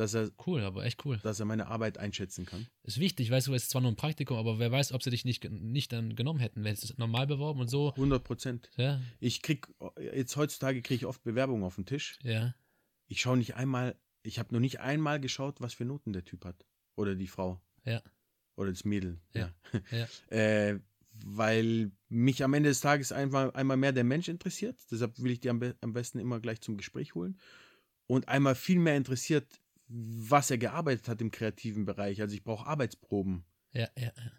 dass er, Cool, aber echt cool. dass er meine Arbeit einschätzen kann. Ist wichtig, weißt du, es ist zwar nur ein Praktikum, aber wer weiß, ob sie dich nicht, nicht dann genommen hätten, wenn es normal beworben und so. 100 Prozent. Ja, Ich krieg, jetzt heutzutage kriege ich oft Bewerbungen auf den Tisch. ja. Ich schaue nicht einmal, ich habe noch nicht einmal geschaut, was für Noten der Typ hat. Oder die Frau. Ja. Oder das Mädel. Ja. Ja. [laughs] äh, weil mich am Ende des Tages einfach einmal mehr der Mensch interessiert. Deshalb will ich die am, be am besten immer gleich zum Gespräch holen. Und einmal viel mehr interessiert, was er gearbeitet hat im kreativen Bereich. Also ich brauche Arbeitsproben. Ja, ja, ja.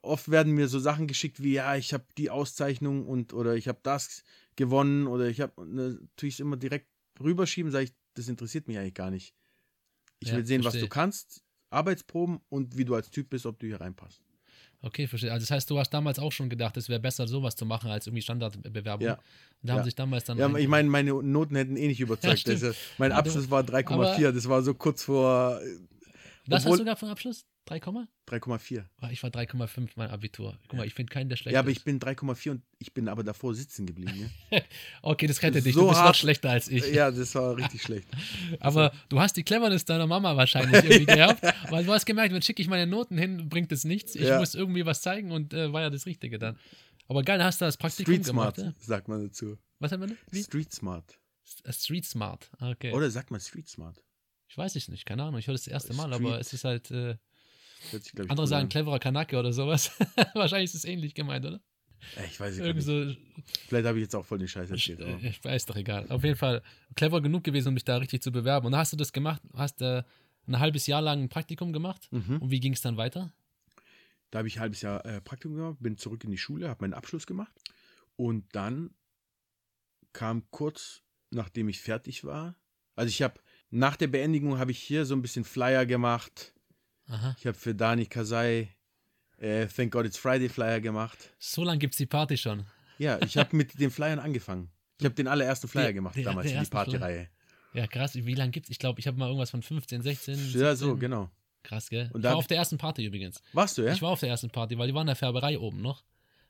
Oft werden mir so Sachen geschickt wie, ja, ich habe die Auszeichnung und oder ich habe das gewonnen oder ich habe natürlich immer direkt rüberschieben, sage ich, das interessiert mich eigentlich gar nicht. Ich Ja, will sehen, was verstehe. du kannst, Arbeitsproben und wie du als Typ bist, ob du hier reinpasst. Okay, verstehe. Also das heißt, du hast damals auch schon gedacht, es wäre besser, sowas zu machen, als irgendwie Standardbewerbung. Ja. Und da haben Ja. sich damals dann. Ja, ich meine, meine Noten hätten eh nicht überzeugt. [laughs] stimmt. Also, mein Ja, Abschluss war 3,4. Das war so kurz vor äh, Was hast obwohl- du da für einen Abschluss? 3, 3,4. Ah, ich war 3,5 mein Abitur. Guck mal, ich finde keinen, der schlecht Ja, aber ist. ich bin 3,4 und ich bin aber davor sitzen geblieben. Ne? [laughs] Okay, das rettet dich. so du bist noch hart- schlechter als ich. ja, das war richtig [laughs] schlecht. Aber du hast die Cleverness deiner Mama wahrscheinlich [laughs] irgendwie gehabt, weil du hast gemerkt, wenn schicke ich meine Noten hin, bringt es nichts. Ich Ja. muss irgendwie was zeigen und äh, war ja das Richtige dann. Aber geil, hast du das Praktikum Street gemacht. Smart, Ja? sagt man dazu. Was wir denn? Wie? Street Smart. S- Street Smart. Okay. Oder sagt man Street Smart? Ich weiß es nicht, keine Ahnung. Ich höre das, das erste Mal, Street- aber es ist halt. Äh, sich, ich, andere sagen an. cleverer Kanake oder sowas. [laughs] Wahrscheinlich ist es ähnlich gemeint, oder? Äh, Ich weiß nicht. so. Vielleicht habe ich jetzt auch voll den Scheiß erzählt. Äh, Ich weiß doch egal. Auf jeden Fall clever genug gewesen, um mich da richtig zu bewerben. Und dann hast du das gemacht, hast äh, ein halbes Jahr lang ein Praktikum gemacht. Mhm. Und wie ging es dann weiter? Da habe ich ein halbes Jahr äh, Praktikum gemacht, bin zurück in die Schule, habe meinen Abschluss gemacht. Und dann kam kurz, nachdem ich fertig war, also ich habe, nach der Beendigung habe ich hier so ein bisschen Flyer gemacht. Aha. Ich habe für Dani Kasai äh, Thank God It's Friday Flyer gemacht. So lange gibt es die Party schon. Ja, ich habe mit den Flyern angefangen. Ich habe den allerersten Flyer Der- gemacht der- damals der für die. Partyreihe. Ja, krass. Wie lange gibt's? Ich glaube, ich habe mal irgendwas von 15, 16. Ja, so, 17. genau. Krass, gell? Und ich war auf der ersten Party übrigens. Warst du, ja? Ich war auf der ersten Party, weil die waren in der Färberei oben noch.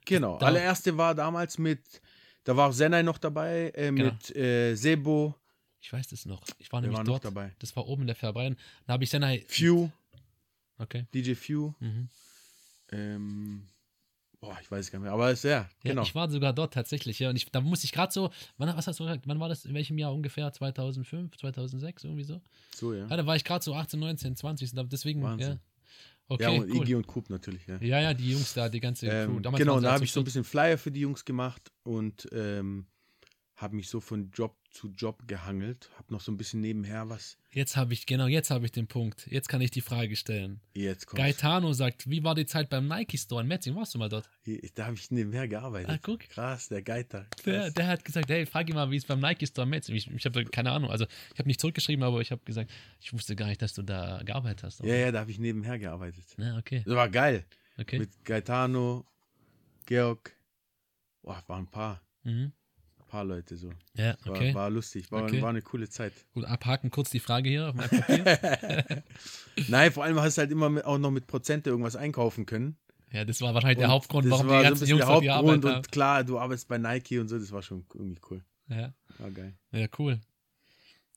Genau. Da- Allererste war damals mit, da war auch Senai noch dabei, äh, Genau. mit äh, Sebo. Ich weiß das noch. Ich war Wer nämlich dort. dabei? Das war oben in der Färberei. Da habe ich Senai. Few, Okay. DJ Few. Mhm. Ähm, boah, ich weiß gar nicht mehr. Aber es, ja, Ja, genau. Ich war sogar dort tatsächlich, ja. Und ich, da musste ich gerade so, wann, was hast du gesagt? Wann war das? In welchem Jahr ungefähr? 2005, 2006, irgendwie so? so, ja. Ja, da war ich gerade so 18, 19, 20. und Deswegen, Wahnsinn. ja. Okay, ja, und cool. Iggy und Coop natürlich, ja. Ja, ja, die Jungs da, die ganze Crew. Ähm, genau, da ja habe ich so ein bisschen Flyer für die Jungs gemacht und ähm, habe mich so von Job zu Job gehangelt. Habe noch so ein bisschen nebenher was. Jetzt habe ich, genau, jetzt habe ich den Punkt. Jetzt kann ich die Frage stellen. Jetzt kommt. Gaetano sagt, wie war die Zeit beim Nike Store in Metzing? Warst du mal dort? Da habe ich nebenher gearbeitet. Ah, guck. Krass, der Geiter. Der, Krass. der hat gesagt, hey, frag ihn mal, wie es beim Nike Store in Metzing Ich, ich habe keine Ahnung, also ich habe nicht zurückgeschrieben, aber ich habe gesagt, ich wusste gar nicht, dass du da gearbeitet hast. Ja, ja, da habe ich nebenher gearbeitet. Ja, okay, Das war geil. okay. Mit Gaetano, Georg. Boah, waren ein paar, Mhm. Paar Leute so. Ja, War, okay. war lustig, war, Okay. war eine coole Zeit. Gut, abhaken kurz die Frage hier auf meinem Papier. [laughs] Nein, vor allem hast du halt immer mit, auch noch mit Prozente irgendwas einkaufen können. ja, das war wahrscheinlich der Und Hauptgrund, das warum war die so ein ganzen bisschen Jungs der Hauptgrund haben. und klar, du arbeitest bei Nike und so, das war schon irgendwie cool. Ja. War geil. Ja, cool.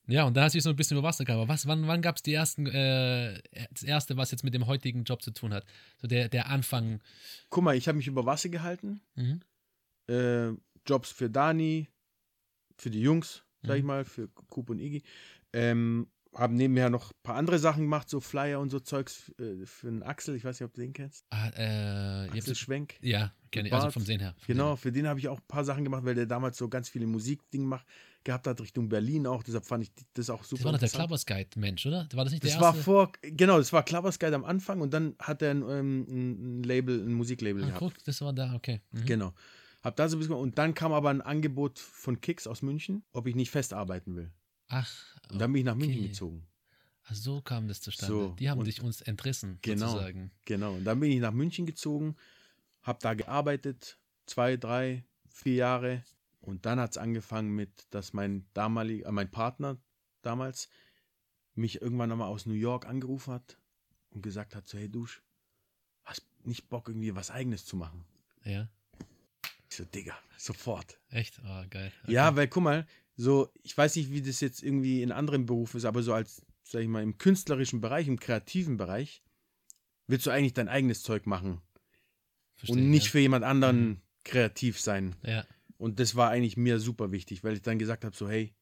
Ja, und da hast du dich so ein bisschen über Wasser gehabt. Aber was, wann, wann gab es die ersten, äh, das erste, was jetzt mit dem heutigen Job zu tun hat? So der, der Anfang. Guck mal, ich habe mich über Wasser gehalten. Mhm. Äh, Jobs für Dani, für die Jungs, sag ich Mhm. mal, für Coop und Iggy. Ähm, habe nebenher noch ein paar andere Sachen gemacht, so Flyer und so Zeugs äh, für einen Axel. Ich weiß nicht, ob du den kennst. Ah, äh, Axel Schwenk. ja, kenne ich. Also vom Sehen her. Vom Genau, für den habe ich auch ein paar Sachen gemacht, weil der damals so ganz viele Musikdinge macht, gehabt hat, Richtung Berlin auch. Deshalb fand ich das auch super. Das war doch der. Clubbers Guide Mensch, oder? War das nicht der Das war erste? vor, genau, das war Clubbers Guide am Anfang und dann hat er ein, ähm, ein Label, ein Musiklabel ah, gehabt. guck, das war da, okay. Mhm. Genau. Hab da so ein bisschen und dann kam aber ein Angebot von Kicks aus München, ob ich nicht festarbeiten will. Ach, Und dann bin ich nach München okay. gezogen. Ach, so kam das zustande. So, Die haben dich uns entrissen, Genau. sozusagen. Genau. Und dann bin ich nach München gezogen, habe da gearbeitet, zwei, drei, vier Jahre. Und dann hat es angefangen mit, dass mein damaliger, äh, mein Partner damals mich irgendwann nochmal aus New York angerufen hat und gesagt hat: so, Hey Dusch, hast nicht Bock, irgendwie was Eigenes zu machen? Ja, Ich so, Digga, sofort. echt? Ah, geil. Ja, weil guck mal, so, ich weiß nicht, wie das jetzt irgendwie in anderen Berufen ist, aber so als, sag ich mal, im künstlerischen Bereich, im kreativen Bereich, willst du eigentlich dein eigenes Zeug machen Verstehe, und nicht ja. für jemand anderen Mhm. kreativ sein. Ja, Und das war eigentlich mir super wichtig, weil ich dann gesagt habe, so, hey,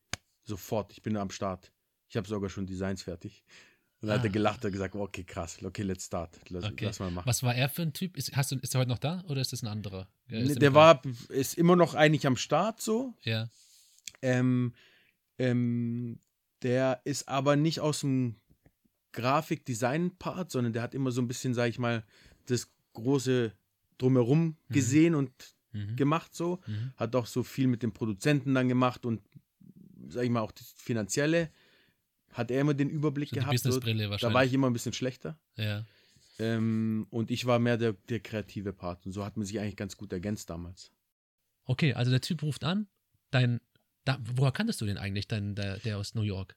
sofort, ich bin am Start. Ich habe sogar schon Designs fertig. Und dann hat er Ah. gelacht und gesagt, okay, krass, okay, let's start. Lass, okay. lass mal machen. Was war er für ein Typ? Ist, hast du, ist er heute noch da oder ist das ein anderer? Nee, der war, ist immer noch eigentlich am Start so. Ja, Ähm, ähm, der ist aber nicht aus dem Grafik-Design-Part, sondern der hat immer so ein bisschen, sag ich mal, das große Drumherum Mhm. gesehen und mhm. gemacht so. Mhm. Hat auch so viel mit den Produzenten dann gemacht und, sag ich mal, auch das Finanzielle hat er immer den Überblick So die gehabt. So, Businessbrille da wahrscheinlich. war ich immer ein bisschen schlechter. ja. Ähm, und ich war mehr der, der kreative Part. Und so hat man sich eigentlich ganz gut ergänzt damals. Okay, also der Typ ruft an. Dein, da, woher kanntest du den eigentlich, dein, der, der aus New York?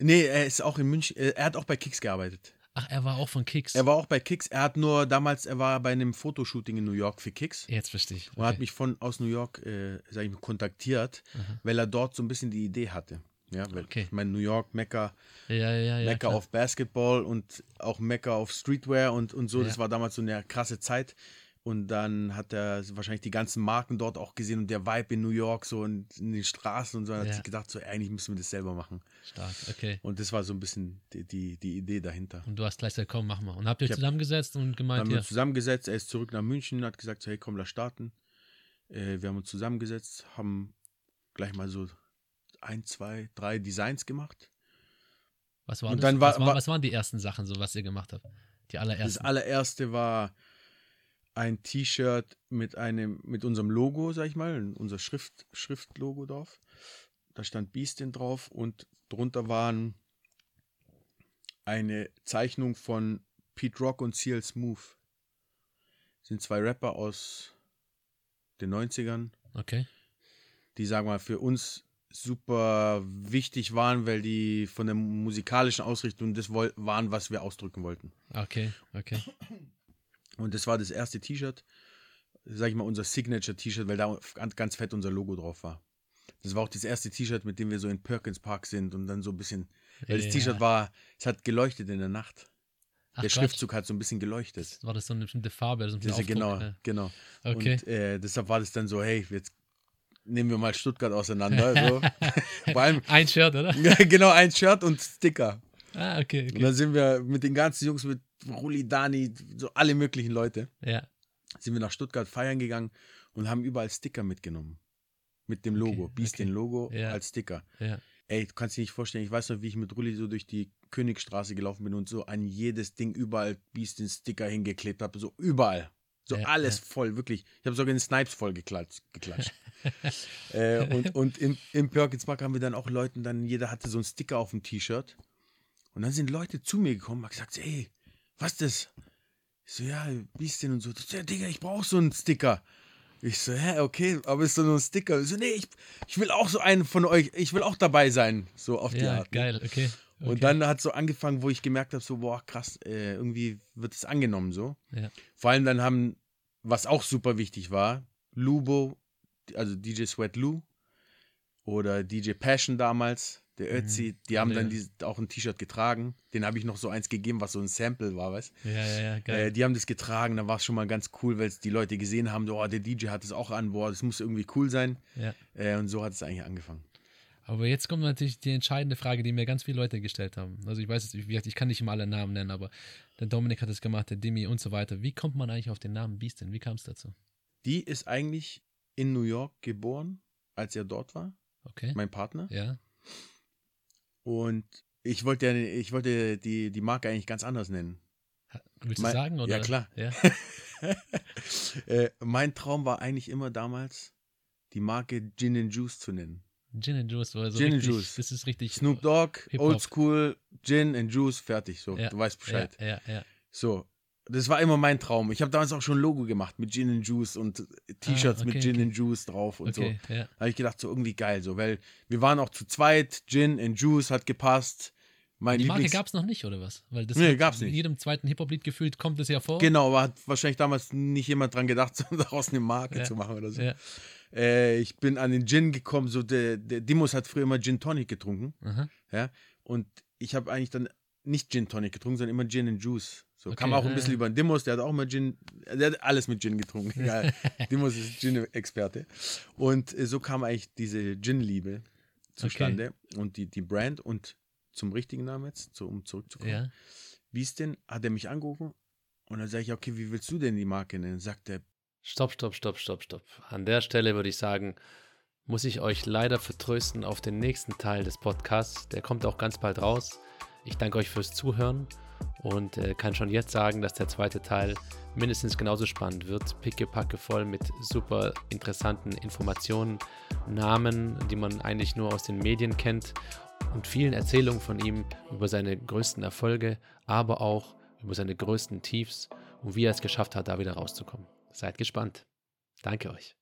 Nee, er ist auch in München, äh, er hat auch bei Kicks gearbeitet. Ach, er war auch von Kicks. Er war auch bei Kicks. Er hat nur damals, er war bei einem Fotoshooting in New York für Kicks Jetzt verstehe ich. und hat mich von aus New York, äh, sag ich mal, kontaktiert, Aha. weil er dort so ein bisschen die Idee hatte. Ja, weil Okay. ich meine, New York, Mekka, Ja, ja, ja. klar. auf Basketball und auch Mekka auf Streetwear und, und so. Das war damals so eine krasse Zeit. Und dann hat er wahrscheinlich die ganzen Marken dort auch gesehen und der Vibe in New York so und in den Straßen und so. Und hat sich gedacht, so eigentlich müssen wir das selber machen. Stark, okay. Und das war so ein bisschen die, die, die Idee dahinter. Und du hast gleich gesagt, komm, mach mal. Und habt ihr euch zusammengesetzt und Dann gemeint, haben wir ja, uns zusammengesetzt, er ist zurück nach München, hat gesagt, so, hey, komm, lass starten. Äh, wir haben uns zusammengesetzt, haben gleich mal so ein, zwei, drei Designs gemacht. was war und das? war- was, war, was waren die ersten Sachen, so was ihr gemacht habt? Die Das allerersten. allererste war ein T-Shirt mit einem, mit unserem Logo, sag ich mal, unser Schrift, Schriftlogo drauf. Da stand Beastin drauf und drunter waren eine Zeichnung von Pete Rock und CL Smooth. Sind zwei Rapper aus den 90ern, okay. die, sagen wir mal, für uns super wichtig waren, weil die von der musikalischen Ausrichtung das waren, was wir ausdrücken wollten. Okay, okay. Und das war das erste T-Shirt, sag ich mal, unser Signature-T-Shirt, weil da ganz, fett unser Logo drauf war. Das war auch das erste T-Shirt, mit dem wir so in Perkins Park sind und dann so ein bisschen, weil das Ja. T-Shirt war, es hat geleuchtet in der Nacht. Ach, der Quatsch. Schriftzug hat so ein bisschen geleuchtet. War das so eine bestimmte Farbe? So ein Diese, Aufdruck? genau, Ja. genau. Okay. Und äh, deshalb war das dann so, hey, jetzt nehmen wir mal Stuttgart auseinander. So. [laughs] Vor allem, Ein Shirt, oder? [laughs] genau, ein Shirt und Sticker. Ah, okay, Und okay. dann sind wir mit den ganzen Jungs, mit Ruli, Dani, so alle möglichen Leute, Ja, sind wir nach Stuttgart feiern gegangen und haben überall Sticker mitgenommen. Mit dem Logo, Okay, Beast okay. den Logo Ja. als Sticker. ja. Ey, du kannst dir nicht vorstellen, ich weiß noch, wie ich mit Rulli so durch die Königstraße gelaufen bin und so an jedes Ding überall Beast den Sticker hingeklebt habe. So überall. So Ja, alles ja. voll, wirklich. Ich habe sogar den Snipes voll geklatscht. geklatscht. [laughs] äh, und und im, im Perkins Park haben wir dann auch Leuten, dann jeder hatte so einen Sticker auf dem T-Shirt. Und dann sind Leute zu mir gekommen und haben gesagt, ey, was ist das? Ich so, ja, Beastin und so. Ja, Digga, ich brauche so einen Sticker. Ich so, hä, okay, aber ist so nur ein Sticker. Ich so, nee, ich, ich will auch so einen von euch, ich will auch dabei sein. So auf die Ja, Art. ne? geil, okay. Okay. Und dann hat so angefangen, wo ich gemerkt habe, so, boah, krass, äh, irgendwie wird es angenommen so. Ja. Vor allem dann haben, was auch super wichtig war, Lubo, also DJ Sweat Lou oder DJ Passion damals, der Ötzi, die haben Mhm. Ja. dann die, auch ein T-Shirt getragen. Den habe ich noch so eins gegeben, was so ein Sample war, weißt Ja, ja, ja, äh, geil. Die haben das getragen, da war es schon mal ganz cool, weil es die Leute gesehen haben, so, oh, der DJ hat es auch an, boah, das muss irgendwie cool sein. ja. Äh, und so hat es eigentlich angefangen. Aber jetzt kommt natürlich die entscheidende Frage, die mir ganz viele Leute gestellt haben. Also ich weiß jetzt, wie gesagt, ich kann nicht immer alle Namen nennen, aber der Dominik hat es gemacht, der Dimi und so weiter. Wie kommt man eigentlich auf den Namen Beastin? Wie kam es dazu? Die ist eigentlich in New York geboren, als er dort war. Okay. Mein Partner. Ja. Und ich wollte, ja- ich wollte die, die Marke eigentlich ganz anders nennen. Willst Mein- du sagen? Oder? Ja, klar. Ja. [laughs] äh, mein Traum war eigentlich immer damals, die Marke Gin and Juice zu nennen. Gin and Juice. Also Gin and richtig, Juice. Das ist richtig. Snoop Dogg, Hip-Hop. Old School, Gin and Juice, fertig. So, Ja, du weißt Bescheid. Ja, ja, ja. So, das war immer mein Traum. Ich habe damals auch schon ein Logo gemacht mit Gin and Juice und T-Shirts Ah, okay, mit Gin okay. and Juice drauf und Okay, so. ja. Da habe ich gedacht, so irgendwie geil, so, weil wir waren auch zu zweit, Gin and Juice hat gepasst. Mein Die Marke gab es noch nicht, oder was? Weil das Nee, gab's nicht. In jedem zweiten Hip-Hop-Lied gefühlt kommt es ja vor. Genau, aber hat wahrscheinlich damals nicht jemand dran gedacht, [laughs] so daraus eine Marke Ja. zu machen oder so. Ja. Äh, ich bin an den Gin gekommen, so der, der Dimos hat früher immer Gin Tonic getrunken, Aha. ja, und ich habe eigentlich dann nicht Gin Tonic getrunken, sondern immer Gin and Juice. So kam Okay, auch ein ja, bisschen ja. über den Dimos, der hat auch mal Gin, der hat alles mit Gin getrunken. [laughs] Egal. Dimos ist Gin-Experte. Und äh, so kam eigentlich diese Gin-Liebe zustande und die, die Brand und zum richtigen Namen jetzt, so, um zurückzukommen. Ja. Wie ist denn, hat er mich angerufen und dann sage ich, okay, wie willst du denn die Marke nennen? Sagt er, Stopp, stopp, stopp, stopp, stopp. An der Stelle würde ich sagen, muss ich euch leider vertrösten auf den nächsten Teil des Podcasts. Der kommt auch ganz bald raus. Ich danke euch fürs Zuhören und äh, kann schon jetzt sagen, dass der zweite Teil mindestens genauso spannend wird. Pickepacke voll mit super interessanten Informationen, Namen, die man eigentlich nur aus den Medien kennt und vielen Erzählungen von ihm über seine größten Erfolge, aber auch über seine größten Tiefs und wie er es geschafft hat, da wieder rauszukommen. Seid gespannt. Danke euch.